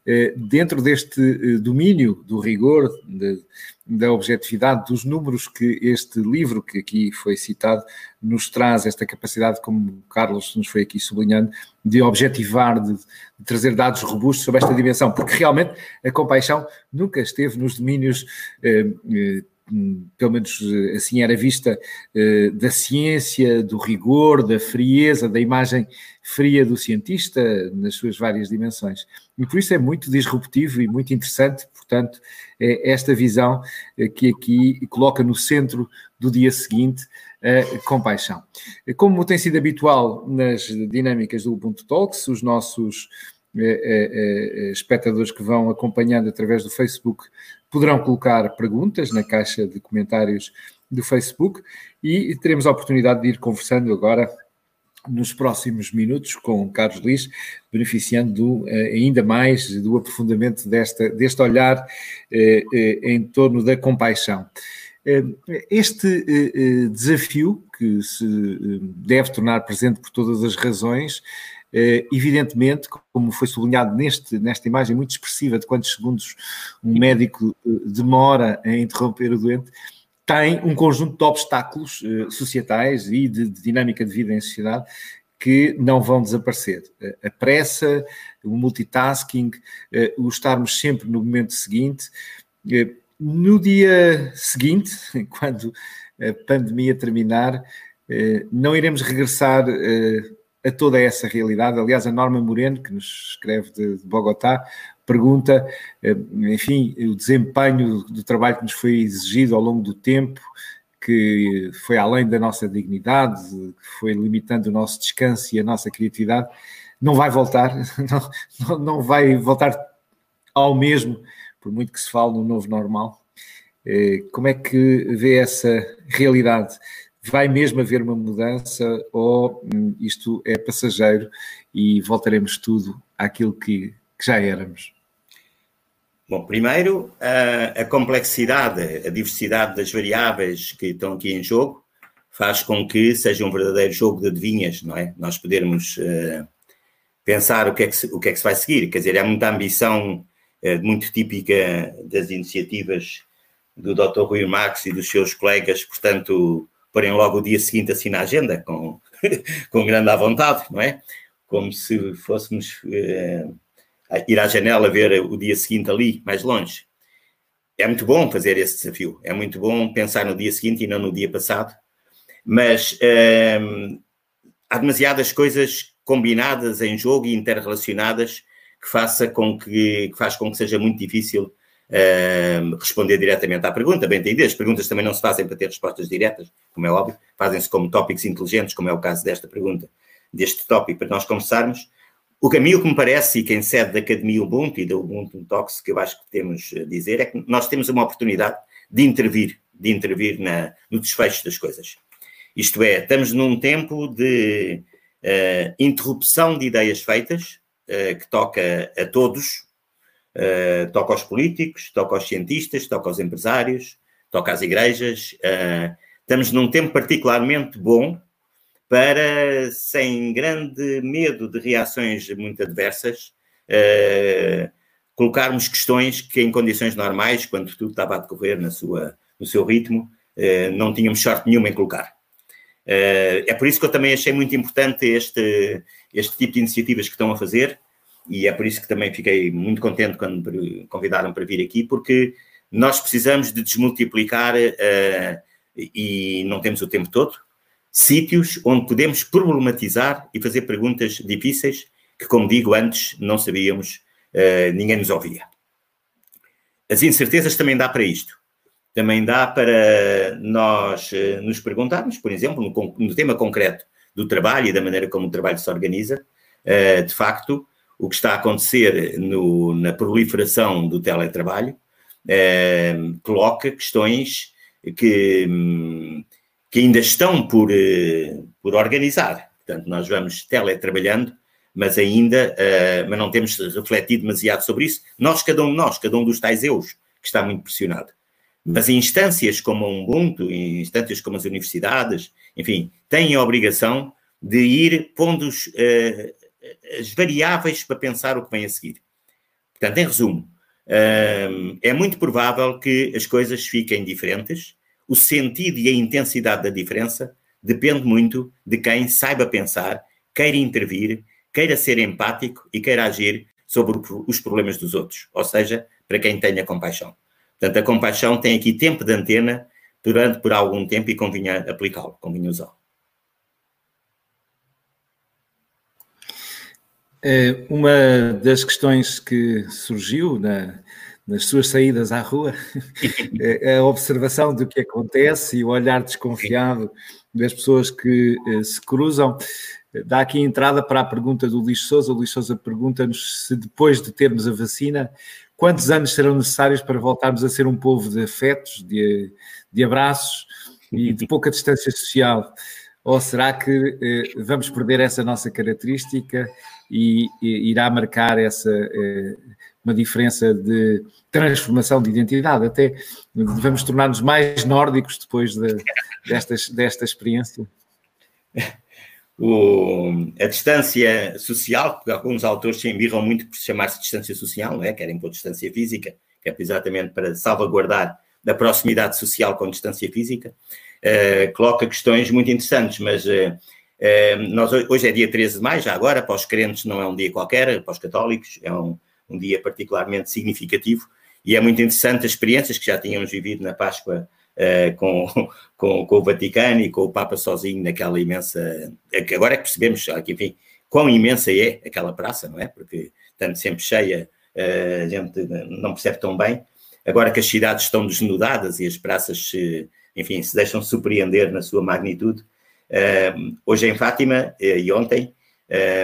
eh, dentro deste eh, domínio do rigor, de, da objetividade, dos números que este livro que aqui foi citado nos traz, esta capacidade, como o Carlos nos foi aqui sublinhando, de objetivar, de, de trazer dados robustos sobre esta dimensão, porque realmente a compaixão nunca esteve nos domínios eh, pelo menos assim era vista, da ciência, do rigor, da frieza, da imagem fria do cientista nas suas várias dimensões. E por isso é muito disruptivo e muito interessante, portanto, é esta visão que aqui coloca no centro do dia seguinte a compaixão. Como tem sido habitual nas dinâmicas do Ubuntu Talks, os nossos eh, eh, eh, espectadores que vão acompanhando através do Facebook poderão colocar perguntas na caixa de comentários do Facebook e teremos a oportunidade de ir conversando agora nos próximos minutos com Carlos Liz, beneficiando do, ainda mais do aprofundamento desta, deste olhar em torno da compaixão. Este desafio, que se deve tornar presente por todas as razões, evidentemente, como foi sublinhado neste, nesta imagem muito expressiva de quantos segundos um médico uh, demora a interromper o doente, tem um conjunto de obstáculos uh, societais e de, de, dinâmica de vida em sociedade que não vão desaparecer. a pressa, o multitasking, o estarmos sempre no momento seguinte. no dia seguinte, quando a pandemia terminar, não iremos regressar a toda essa realidade. Aliás, a Norma Moreno, que nos escreve de, de Bogotá, pergunta, eh, enfim, o desempenho do trabalho que nos foi exigido ao longo do tempo, que foi além da nossa dignidade, que foi limitando o nosso descanso e a nossa criatividade, não vai voltar, não, não vai voltar ao mesmo, por muito que se fale no novo normal. Eh, como é que vê essa realidade? Vai mesmo haver uma mudança ou hum, isto é passageiro e voltaremos tudo àquilo que, que já éramos? Bom, primeiro, a, a, complexidade, a diversidade das variáveis que estão aqui em jogo faz com que seja um verdadeiro jogo de adivinhas, não é? Nós podermos uh, pensar o que, é que se, o que é que se vai seguir. Quer dizer, é muita ambição uh, muito típica das iniciativas do Dr. Rui Marx e dos seus colegas, portanto, porem logo o dia seguinte assim na agenda, com, com grande à vontade, não é? Como se fôssemos eh, ir à janela ver o dia seguinte ali, mais longe. É muito bom fazer esse desafio, é muito bom pensar no dia seguinte e não no dia passado, mas eh, há demasiadas coisas combinadas em jogo e interrelacionadas que faça com que, que faz com que seja muito difícil uh, responder diretamente à pergunta. Bem entendido, as perguntas também não se fazem para ter respostas diretas, como é óbvio, fazem-se como tópicos inteligentes, como é o caso desta pergunta, deste tópico, para nós começarmos. O caminho que me parece, e quem sede da Academia Ubuntu e da Ubuntu Talks, que eu acho que temos a dizer, é que nós temos uma oportunidade de intervir, de intervir na, no desfecho das coisas. Isto é, estamos num tempo de uh, interrupção de ideias feitas, uh, que toca a todos, uh, toca aos políticos, toca aos cientistas, toca aos empresários, toca às igrejas. Uh, estamos num tempo particularmente bom para, sem grande medo de reações muito adversas, uh, colocarmos questões que em condições normais, quando tudo estava a decorrer na sua, no seu ritmo, não tínhamos sorte nenhuma em colocar. é por isso que eu também achei muito importante este, este tipo de iniciativas que estão a fazer, e é por isso que também fiquei muito contente quando me convidaram para vir aqui, porque nós precisamos de desmultiplicar, uh, e não temos o tempo todo, sítios onde podemos problematizar e fazer perguntas difíceis que, como digo antes, não sabíamos, uh, ninguém nos ouvia. As incertezas também dá para isto. Também dá para nós uh, nos perguntarmos, por exemplo, no, no, tema concreto do trabalho e da maneira como o trabalho se organiza, de facto, o que está a acontecer no, na proliferação do teletrabalho eh, coloca questões que, que ainda estão por, eh, por organizar. Portanto, nós vamos teletrabalhando, mas ainda eh, mas não temos refletido demasiado sobre isso. Nós, cada um de nós, cada um dos tais eus, que está muito pressionado. Mas instâncias como o Ubuntu, instâncias como as universidades, enfim, têm a obrigação de ir pondo uh, as variáveis para pensar o que vem a seguir. Portanto, em resumo, é muito provável que as coisas fiquem diferentes. O sentido e a intensidade da diferença depende muito de quem saiba pensar, queira intervir, queira ser empático e queira agir sobre os problemas dos outros, ou seja, para quem tenha compaixão. Portanto, a compaixão tem aqui tempo de antena durante por algum tempo e convinha aplicá-lo, convinha usá-lo. Uma das questões que surgiu na, nas suas saídas à rua é a observação do que acontece e o olhar desconfiado das pessoas que eh, se cruzam. Dá aqui entrada para a pergunta do Luís Souza. O Luís Souza pergunta-nos se depois de termos a vacina, quantos anos serão necessários para voltarmos a ser um povo de afetos, de, de abraços e de pouca distância social? Ou será que eh, vamos perder essa nossa característica e, e irá marcar essa eh, uma diferença de transformação de identidade? Até devemos tornar-nos mais nórdicos depois de, destas, desta experiência? o, a distância social, porque alguns autores se embirram muito por chamar-se distância social, não é? Querem pôr distância física, que é exatamente para salvaguardar da proximidade social com distância física, uh, coloca questões muito interessantes, mas uh, uh, nós, hoje é dia 13 de maio, já agora, para os crentes não é um dia qualquer, para os católicos é um, um dia particularmente significativo, e é muito interessante as experiências que já tínhamos vivido na Páscoa uh, com, com, com, o Vaticano e com o Papa sozinho naquela imensa. Agora é que percebemos, enfim, quão imensa é aquela praça, não é? Porque estando sempre cheia, uh, a gente não percebe tão bem. Agora que as cidades estão desnudadas e as praças, se, enfim, se deixam surpreender na sua magnitude. Uh, hoje em Fátima e ontem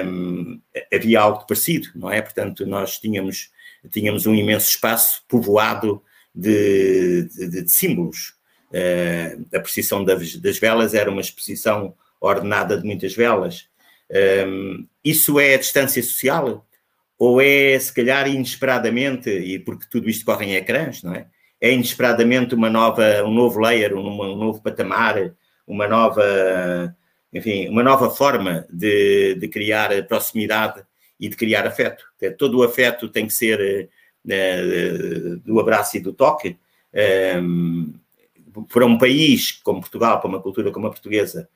um, havia algo parecido, não é? Portanto, nós tínhamos, tínhamos um imenso espaço povoado de, de, de símbolos, Uh, a precisão das, das, velas era uma exposição ordenada de muitas velas. Ehm, isso é a distância social? Ou é, se calhar, inesperadamente, e porque tudo isto corre em ecrãs, não é? É inesperadamente uma nova, um novo layer, um, um novo patamar, uma nova, enfim, uma nova forma de, de criar proximidade e de criar afeto. Todo o afeto tem que ser uh, do abraço e do toque. Um, ehm, para um país como Portugal, para uma cultura como a portuguesa,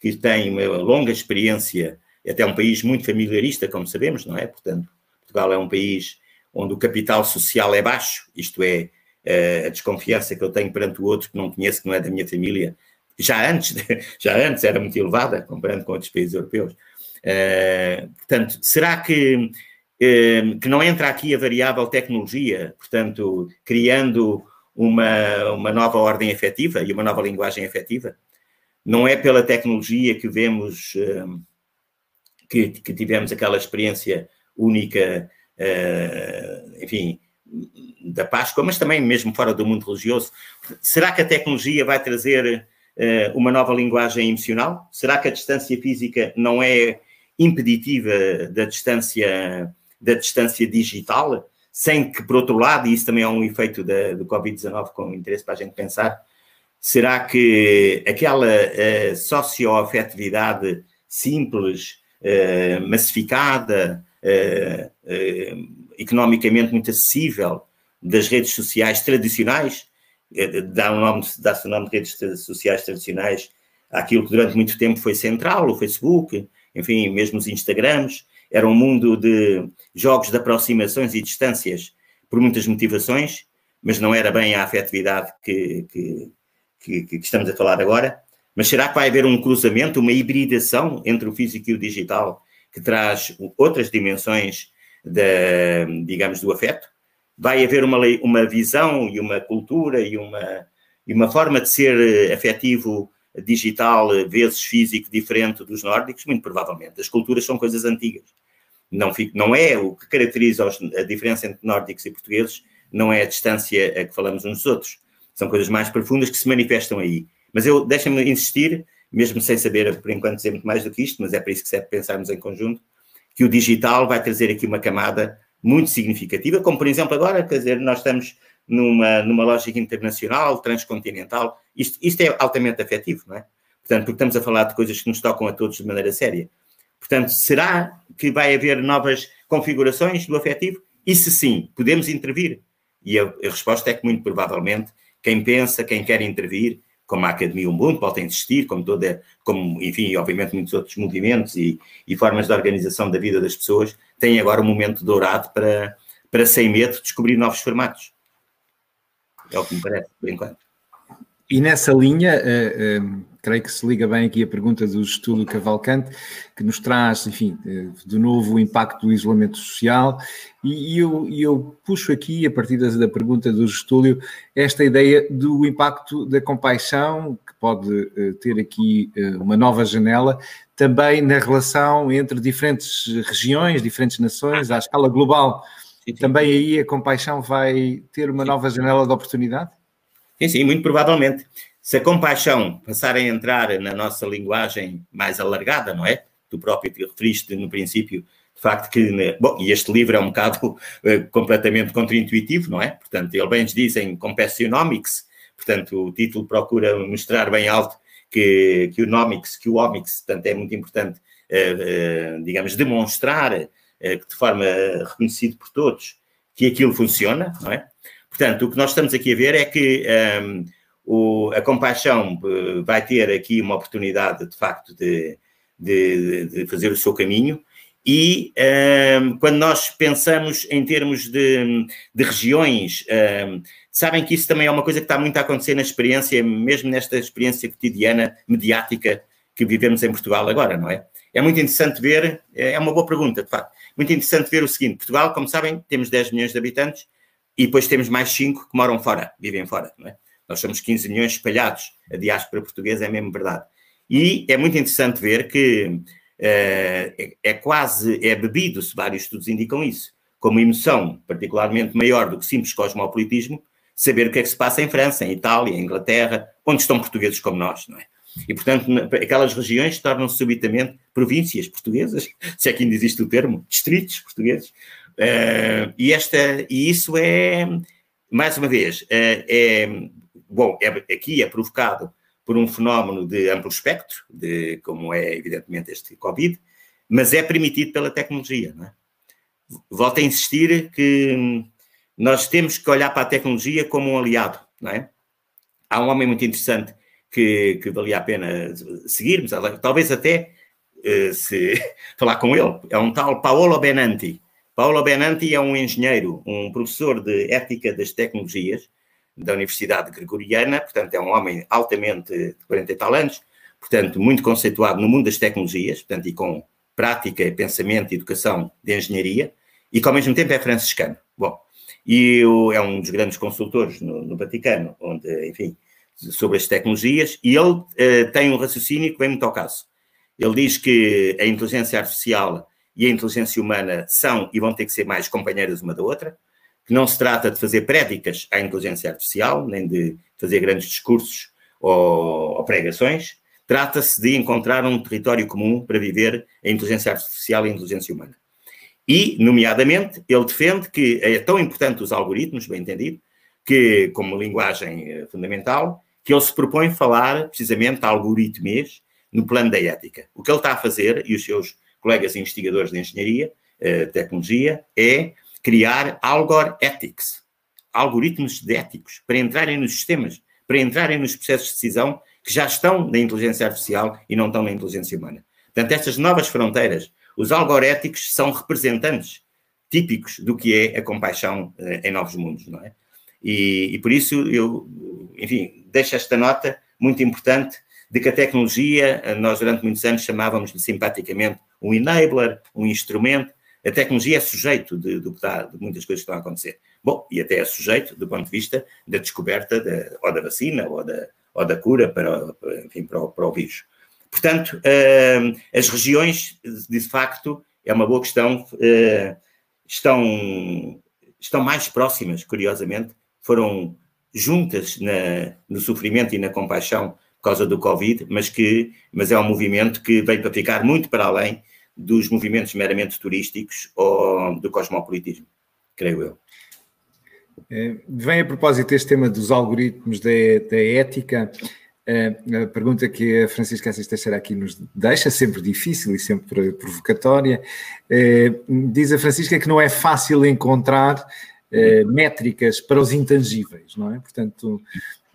que tem uma longa experiência, até um país muito familiarista, como sabemos, não é? Portanto, Portugal é um país onde o capital social é baixo, isto é, a desconfiança que eu tenho perante o outro que não conheço, que não é da minha família, já antes, já antes era muito elevada, comparando com outros países europeus. Uh, portanto, será que, uh, que não entra aqui a variável tecnologia, portanto, criando uma, uma nova ordem efetiva e uma nova linguagem efetiva. Não é pela tecnologia que vemos uh, que, que, tivemos aquela experiência única, enfim, da Páscoa, mas também mesmo fora do mundo religioso. Será que a tecnologia vai trazer uma nova linguagem emocional? Será que a distância física não é impeditiva da distância, da distância digital? sem que, por outro lado, e isso também é um efeito da, do Covid-19 com interesse para a gente pensar, será que aquela uh, socioafetividade simples, uh, massificada, economicamente muito acessível das redes sociais tradicionais, dá o nome, dá-se o nome de redes sociais tradicionais àquilo que durante muito tempo foi central, o Facebook, enfim, mesmo os Instagrams, era um mundo de jogos de aproximações e distâncias por muitas motivações, mas não era bem a afetividade que, que, que, que estamos a falar agora. Mas será que vai haver um cruzamento, uma hibridação entre o físico e o digital que traz outras dimensões, da, digamos, do afeto? Vai haver uma, uma visão e uma cultura e uma, e uma forma de ser afetivo digital vezes físico diferente dos nórdicos? Muito provavelmente. As culturas são coisas antigas não, não é o que caracteriza a diferença entre nórdicos e portugueses, não é a distância a que falamos uns dos outros. São coisas mais profundas que se manifestam aí. Mas eu deixa-me insistir, mesmo sem saber por enquanto dizer muito mais do que isto, mas é para isso que serve pensarmos em conjunto, que o digital vai trazer aqui uma camada muito significativa, como por exemplo agora, quer dizer, nós estamos numa, numa lógica internacional, transcontinental, isto, isto é altamente afetivo, não é? Portanto, porque estamos a falar de coisas que nos tocam a todos de maneira séria. Portanto, será que vai haver novas configurações do afetivo? E se sim, podemos intervir? E a, a resposta é que, muito provavelmente, quem pensa, quem quer intervir, como a Academia Ubuntu pode existir, como toda, como, enfim, obviamente muitos outros movimentos e, e, formas de organização da vida das pessoas, tem agora um momento dourado para, para sem medo, descobrir novos formatos. É o que me parece, por enquanto. E nessa linha, uh, uh, creio que se liga bem aqui a pergunta do estudo Cavalcante, que nos traz, enfim, de novo o impacto do isolamento social, e, eu, eu, puxo aqui, a partir da, pergunta do Estúdio, esta ideia do impacto da compaixão, que pode ter aqui uma nova janela, também na relação entre diferentes regiões, diferentes nações, à escala global. Também aí a compaixão vai ter uma nova janela de oportunidade? Sim, sim, muito provavelmente. Se a compaixão passar a entrar na nossa linguagem mais alargada, não é? Tu próprio te referiste no princípio, de facto, que. Né, bom, e este livro é um bocado uh, completamente contraintuitivo, não é? Portanto, ele bem dizem Compassionomics, portanto, o título procura mostrar bem alto que, que o nomics, que o omics, portanto, é muito importante, uh, uh, digamos, demonstrar de forma reconhecida por todos que aquilo funciona, não é? Portanto, o que nós estamos aqui a ver é que um, o, a compaixão eh, vai ter aqui uma oportunidade, de facto, de, de, de fazer o seu caminho. E um, quando nós pensamos em termos de, de regiões, um, sabem que isso também é uma coisa que está muito a acontecer na experiência, mesmo nesta experiência cotidiana, mediática que vivemos em Portugal agora, não é? É muito interessante ver, é uma boa pergunta, de facto, muito interessante ver o seguinte: Portugal, como sabem, temos 10 milhões de habitantes e depois temos mais 5 que moram fora, vivem fora. Não é? Nós somos 15 milhões espalhados. A diáspora portuguesa é mesmo verdade. E é muito interessante ver que uh, é, é, quase, é bebido, se vários estudos indicam isso, como emoção particularmente maior do que simples cosmopolitismo, saber o que é que se passa em França, em Itália, em Inglaterra, onde estão portugueses como nós, não é? E, portanto, aquelas regiões tornam-se subitamente províncias portuguesas, se é que ainda existe o termo, distritos portugueses, Uh, e, esta, e isso é, mais uma vez, uh, é, bom, é, aqui é provocado por um fenómeno de amplo espectro, de, como é evidentemente este Covid, mas é permitido pela tecnologia. Não é? Volto a insistir que nós temos que olhar para a tecnologia como um aliado. Não é? Há um homem muito interessante que, que valia a pena seguirmos, talvez até uh, se falar com ele, é um tal Paolo Benanti. Paulo Benanti é um engenheiro, um professor de ética das tecnologias da Universidade Gregoriana, portanto, é um homem altamente de 40 e tal anos, portanto, muito conceituado no mundo das tecnologias, portanto, e com prática, pensamento e educação de engenharia, e que ao mesmo tempo é franciscano. Bom, e é um dos grandes consultores no, no Vaticano, onde, enfim, sobre as tecnologias, e ele uh, tem um raciocínio que vem muito ao caso. Ele diz que a inteligência artificial e a inteligência humana são e vão ter que ser mais companheiras uma da outra, que não se trata de fazer prédicas à inteligência artificial, nem de fazer grandes discursos ou, ou pregações, trata-se de encontrar um território comum para viver a inteligência artificial e a inteligência humana. E, nomeadamente, ele defende que é tão importante os algoritmos, bem entendido, que, como linguagem eh, fundamental, que ele se propõe falar precisamente algoritmês no plano da ética. O que ele está a fazer, e os seus colegas investigadores de engenharia, uh, tecnologia, é criar Algor Ethics, algoritmos éticos, para entrarem nos sistemas, para entrarem nos processos de decisão que já estão na inteligência artificial e não estão na inteligência humana. Portanto, estas novas fronteiras, os algoréticos são representantes típicos do que é a compaixão uh, em novos mundos, não é? E, e, por isso eu, enfim, deixo esta nota muito importante de que a tecnologia, eh, nós durante muitos anos chamávamos-lhe simpaticamente um enabler, um instrumento. A tecnologia é sujeito de, de, de, muitas coisas que estão a acontecer. Bom, e até é sujeito do ponto de vista da descoberta de, ou da vacina ou da, ou da cura para, enfim, para, o, para o vírus. Portanto, uh, as regiões, de facto, é uma boa questão, uh, estão, estão mais próximas, curiosamente, foram juntas na, no sofrimento e na compaixão por causa do Covid, mas, que, mas é um movimento que veio para ficar muito para além dos movimentos meramente turísticos ou do cosmopolitismo, creio eu. É, vem a propósito deste tema dos algoritmos da, da ética, é, a pergunta que a Francisca Assis Teixeira aqui nos deixa, sempre difícil e sempre provocatória, é, diz a Francisca que não é fácil encontrar métricas para os intangíveis, não é? Portanto,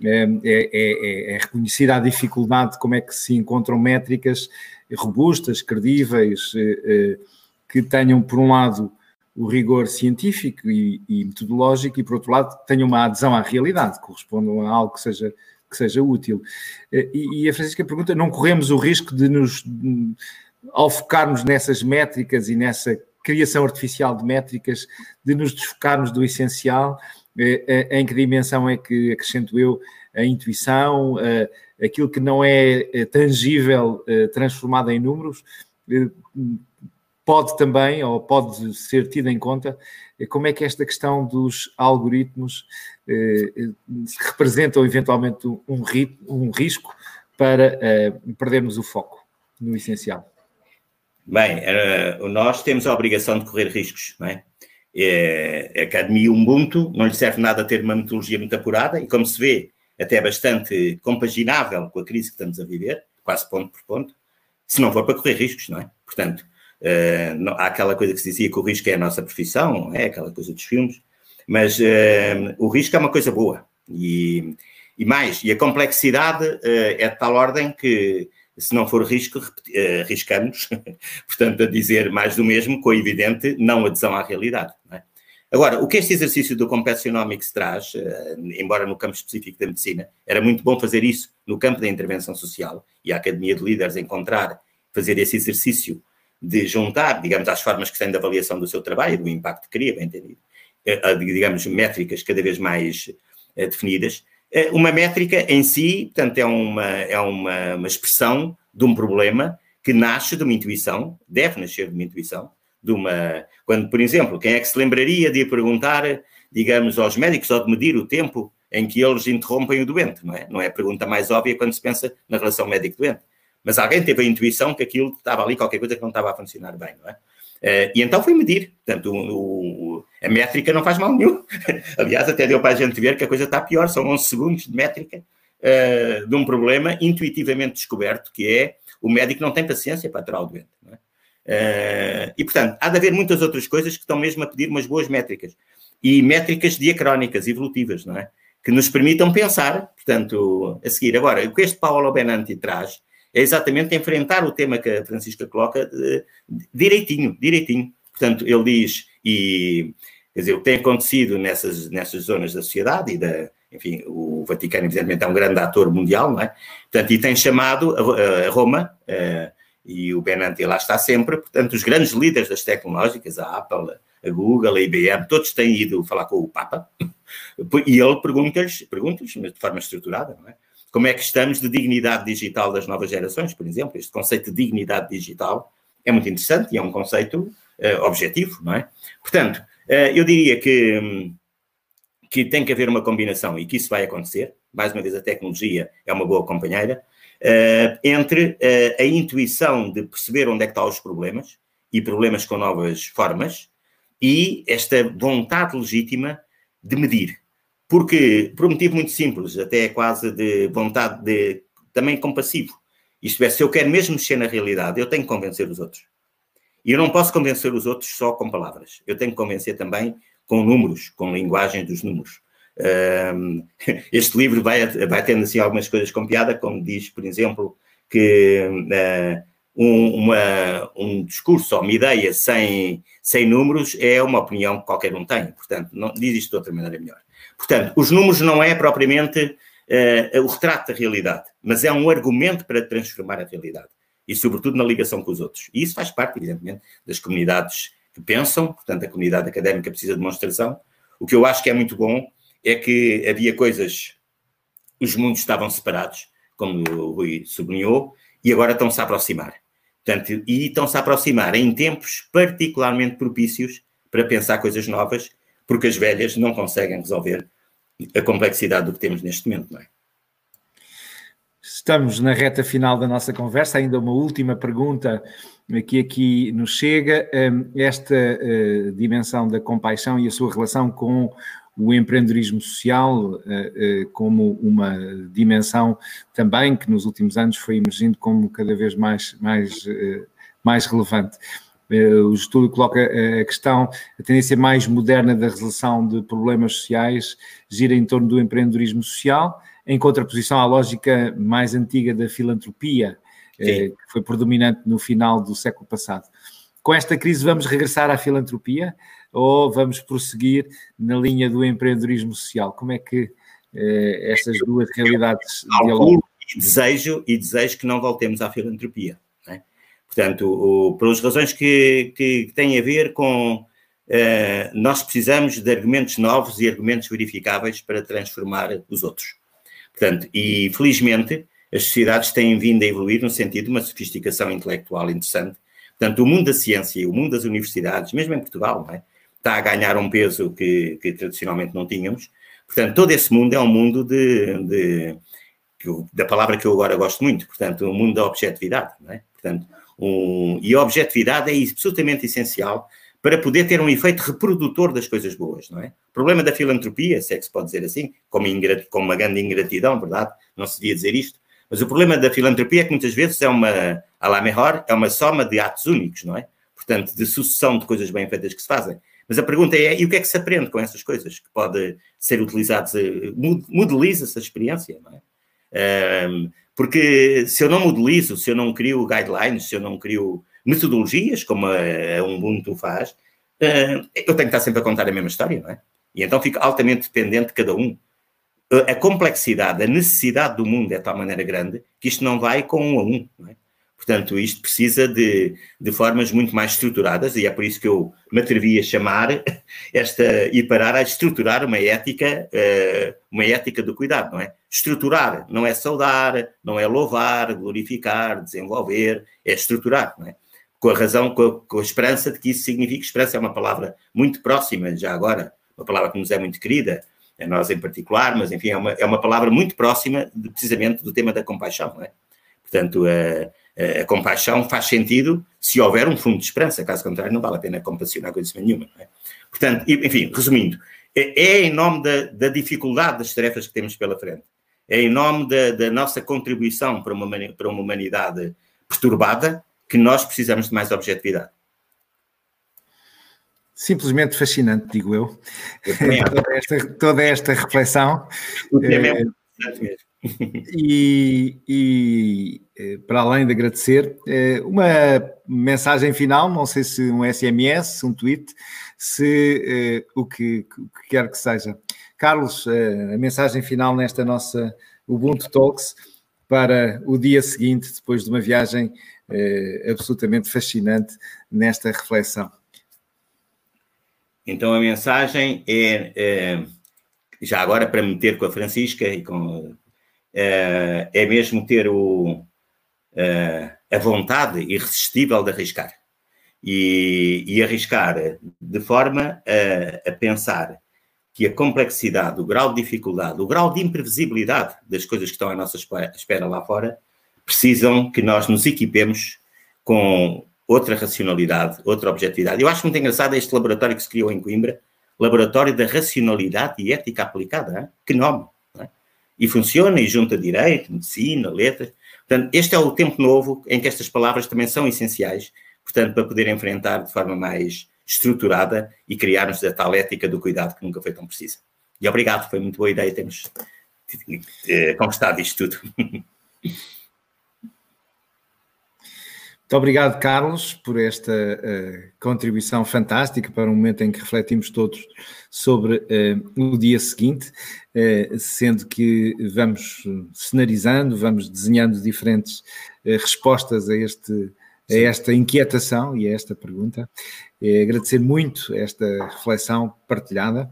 é, é, é, reconhecida a dificuldade de como é que se encontram métricas robustas, credíveis, eh, eh, que tenham, por um lado, o rigor científico e, e, metodológico e, por outro lado, tenham uma adesão à realidade, correspondam a algo que seja, que seja útil. E, e a Francisca pergunta: não corremos o risco de nos, ao focarmos nessas métricas e nessa criação artificial de métricas, de nos desfocarmos do essencial? Em que dimensão é que, acrescento eu, a intuição, aquilo que não é tangível, transformado em números, pode também, ou pode ser tida em conta, eh, como é que esta questão dos algoritmos eh, eh representam eventualmente um, um risco para eh, perdermos o foco no essencial. Bem, nós temos a obrigação de correr riscos, não é? é? A Academia Ubuntu não lhe serve nada ter uma metodologia muito apurada e, como se vê, até bastante compaginável com a crise que estamos a viver, quase ponto por ponto, se não for para correr riscos, não é? Portanto, Uh, não, há aquela coisa que se dizia que o risco é a nossa profissão, é aquela coisa dos filmes, mas uh, o risco é uma coisa boa. E, e mais, e a complexidade uh, é de tal ordem que, se não for risco, arriscamos, portanto, a dizer mais do mesmo, com a evidente não adesão à realidade. É? Agora, o que este exercício do Compassionomics traz, embora no campo específico da medicina, era muito bom fazer isso no campo da intervenção social e a Academia de Líderes encontrar, fazer esse exercício de juntar, digamos, às formas que têm de avaliação do seu trabalho, do impacto que cria, bem entendido, eh, digamos, métricas cada vez mais eh, definidas. Eh, uma métrica em si, portanto, é, uma, é uma, uma expressão de um problema que nasce de uma intuição, deve nascer de uma intuição, de uma... Quando, por exemplo, quem é que se lembraria de perguntar, digamos, aos médicos ou de medir o tempo em que eles interrompem o doente, não é? Não é a pergunta mais óbvia quando se pensa na relação médico-doente. Mas alguém teve a intuição que aquilo estava ali, qualquer coisa que não estava a funcionar bem, não é? Uh, e então foi medir. Portanto, o, o, a métrica não faz mal nenhum. Aliás, até deu para a gente ver que a coisa está pior. São 11 segundos de métrica uh, de um problema intuitivamente descoberto, que é o médico não tem paciência para aturar o doente. É? Uh, e, portanto, há de haver muitas outras coisas que estão mesmo a pedir umas boas métricas. E métricas diacrónicas, evolutivas, não é? Que nos permitam pensar, portanto, a seguir. Agora, o que este Paulo Benanti traz é exatamente enfrentar o tema que a Francisca coloca de, direitinho, direitinho. Portanto, ele diz, e quer dizer, o que tem acontecido nessas, nessas zonas da sociedade e da, enfim, o Vaticano, evidentemente, é um grande ator mundial, não é? Portanto, e tem chamado a, a Roma, a, e o Benanti lá está sempre, portanto, os grandes líderes das tecnológicas, a Apple, a Google, a IBM, todos têm ido falar com o Papa, e ele pergunta-lhes, pergunta-lhes, mas de forma estruturada, não é? Como é que estamos de dignidade digital das novas gerações, por exemplo? Este conceito de dignidade digital é muito interessante e é um conceito uh, objetivo, não é? Portanto, uh, eu diria que, que tem que haver uma combinação e que isso vai acontecer. Mais uma vez, a tecnologia é uma boa companheira. Uh, entre a intuição de perceber onde é que estão os problemas e problemas com novas formas e esta vontade legítima de medir. Porque, por um motivo muito simples, até quase de vontade de também compassivo. Isto é, se eu quero mesmo mexer na realidade, eu tenho que convencer os outros. E eu não posso convencer os outros só com palavras. Eu tenho que convencer também com números, com linguagem dos números. Um, este livro vai, vai tendo assim algumas coisas com piada, como diz, por exemplo, que uh, um, uma, um discurso ou uma ideia sem, sem números é uma opinião que qualquer um tem. Portanto, não, diz isto de outra maneira melhor. Portanto, os números não é propriamente uh, o retrato da realidade, mas é um argumento para transformar a realidade e, sobretudo, na ligação com os outros. E isso faz parte, evidentemente, das comunidades que pensam, portanto, a comunidade académica precisa de demonstração. O que eu acho que é muito bom é que havia coisas, os mundos estavam separados, como o Rui sublinhou, e agora estão-se a aproximar. Portanto, e estão-se a aproximar em tempos particularmente propícios para pensar coisas novas porque as velhas não conseguem resolver a complexidade do que temos neste momento, não é? Estamos na reta final da nossa conversa, ainda uma última pergunta que aqui nos chega. Hum, esta eh, dimensão da compaixão e a sua relação com o empreendedorismo social eh, eh, como uma dimensão também que nos últimos anos foi emergindo como cada vez mais, mais, mais relevante. Eh, o estudo coloca a questão, a tendência mais moderna da resolução de problemas sociais gira em torno do empreendedorismo social, em contraposição à lógica mais antiga da filantropia, eh, Sim. que foi predominante no final do século passado. com esta crise vamos regressar à filantropia ou vamos prosseguir na linha do empreendedorismo social? Como é que eh, estas duas realidades dialogam? E desejo, e desejo que não voltemos à filantropia. É? Portanto, o, pelas razões que, que, que, têm a ver com eh, nós precisamos de argumentos novos e argumentos verificáveis para transformar os outros. Portanto, e felizmente as sociedades têm vindo a evoluir no sentido de uma sofisticação intelectual interessante. Portanto, o mundo da ciência, o mundo das universidades, mesmo em Portugal, é? Está a ganhar um peso que, que, tradicionalmente não tínhamos. Portanto, todo esse mundo é um mundo de, de da palavra que eu agora gosto muito, portanto, o um mundo da objetividade, não é? Portanto, um, e a objetividade é absolutamente essencial para poder ter um efeito reprodutor das coisas boas, não é? O problema da filantropia, se é que se pode dizer assim, como, como uma grande ingratidão, verdade? Não se devia dizer isto, mas o problema da filantropia é que muitas vezes é uma, a la melhor, é uma soma de atos únicos, não é? Portanto, de sucessão de coisas bem feitas que se fazem. Mas a pergunta é, e o que é que se aprende com essas coisas que pode ser utilizadas? Eh, modeliza-se a experiência, não é? Um, porque se eu não modelizo, se eu não crio guidelines, se eu não crio metodologias, como a, a Ubuntu faz, uh, eu tenho que estar sempre a contar a mesma história, não é? E então fico altamente dependente de cada um. A complexidade, a necessidade do mundo é de tal maneira grande que isto não vai com um a um, não é? Portanto, isto precisa de, de formas muito mais estruturadas, e é por isso que eu me atrevi a chamar esta, e parar a estruturar uma ética, uh, uma ética do cuidado, não é? Estruturar não é saudar, não é louvar, glorificar, desenvolver, é estruturar, não é? Com a razão, com a, com a esperança de que isso significa, esperança é uma palavra muito próxima, já agora, uma palavra que nos é muito querida, a nós em particular, mas enfim, é uma, é uma palavra muito próxima de, precisamente do tema da compaixão, não é? Portanto, uh, a compaixão faz sentido se houver um fundo de esperança, caso contrário, não vale a pena compassionar coisa nenhuma. É? Portanto, enfim, resumindo, é, é em nome da, da, dificuldade das tarefas que temos pela frente, é em nome da, da nossa contribuição para uma, para uma humanidade perturbada que nós precisamos de mais objetividade. Simplesmente fascinante, digo eu. eu toda, esta, toda esta reflexão. O tema é, é muito mesmo. E, e, eh, para além de agradecer, eh, uma mensagem final, não sei se um SMS, um tweet, se eh, o que, o que quer que seja. Carlos, a mensagem final nesta nossa Ubuntu Talks para o dia seguinte, depois de uma viagem absolutamente fascinante nesta reflexão. Então a mensagem é, é já agora para meter com a Francisca e com é, é mesmo ter o, é, a vontade irresistível de arriscar. E, e arriscar de forma a, a, pensar que a complexidade, o grau de dificuldade, o grau de imprevisibilidade das coisas que estão à nossa espera lá fora, precisam que nós nos equipemos com outra racionalidade, outra objetividade. Eu acho muito engraçado este laboratório que se criou em Coimbra, Laboratório da Racionalidade e Ética Aplicada. Hein? Que nome! E funciona e junta direito, medicina, letras. Portanto, este é o tempo novo em que estas palavras também são essenciais, portanto, para poder enfrentar de forma mais estruturada e criarmos a tal ética do cuidado que nunca foi tão precisa. E obrigado, foi muito boa ideia termos eh, conquistado isto tudo. Muito obrigado, Carlos, por esta uh, contribuição fantástica para um momento em que refletimos todos sobre uh, o dia seguinte, uh, sendo que vamos cenarizando, vamos desenhando diferentes respostas a, este, a esta inquietação e a esta pergunta. agradecer muito esta reflexão partilhada.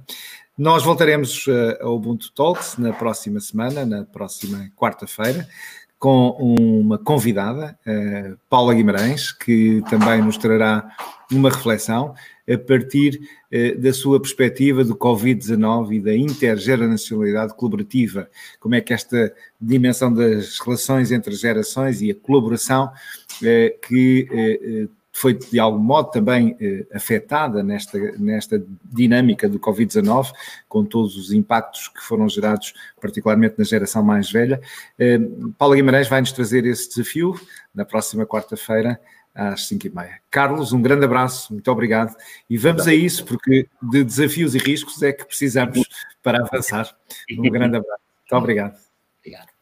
Nós voltaremos ao Ubuntu Talks na próxima semana, na próxima quarta-feira com uma convidada, Paula Guimarães, que também nos trará uma reflexão a partir eh, da sua perspectiva do Covid-19 e da intergeracionalidade colaborativa. Como é que esta dimensão das relações entre gerações e a colaboração eh, que eh, foi de algum modo também eh, afetada nesta, nesta dinâmica do Covid-19, com todos os impactos que foram gerados, particularmente na geração mais velha. Eh, Paula Guimarães vai nos trazer esse desafio na próxima quarta-feira, às 5 e meia. Carlos, um grande abraço, muito obrigado. E vamos a isso, porque de desafios e riscos é que precisamos para avançar. Um grande abraço. Muito obrigado. Obrigado.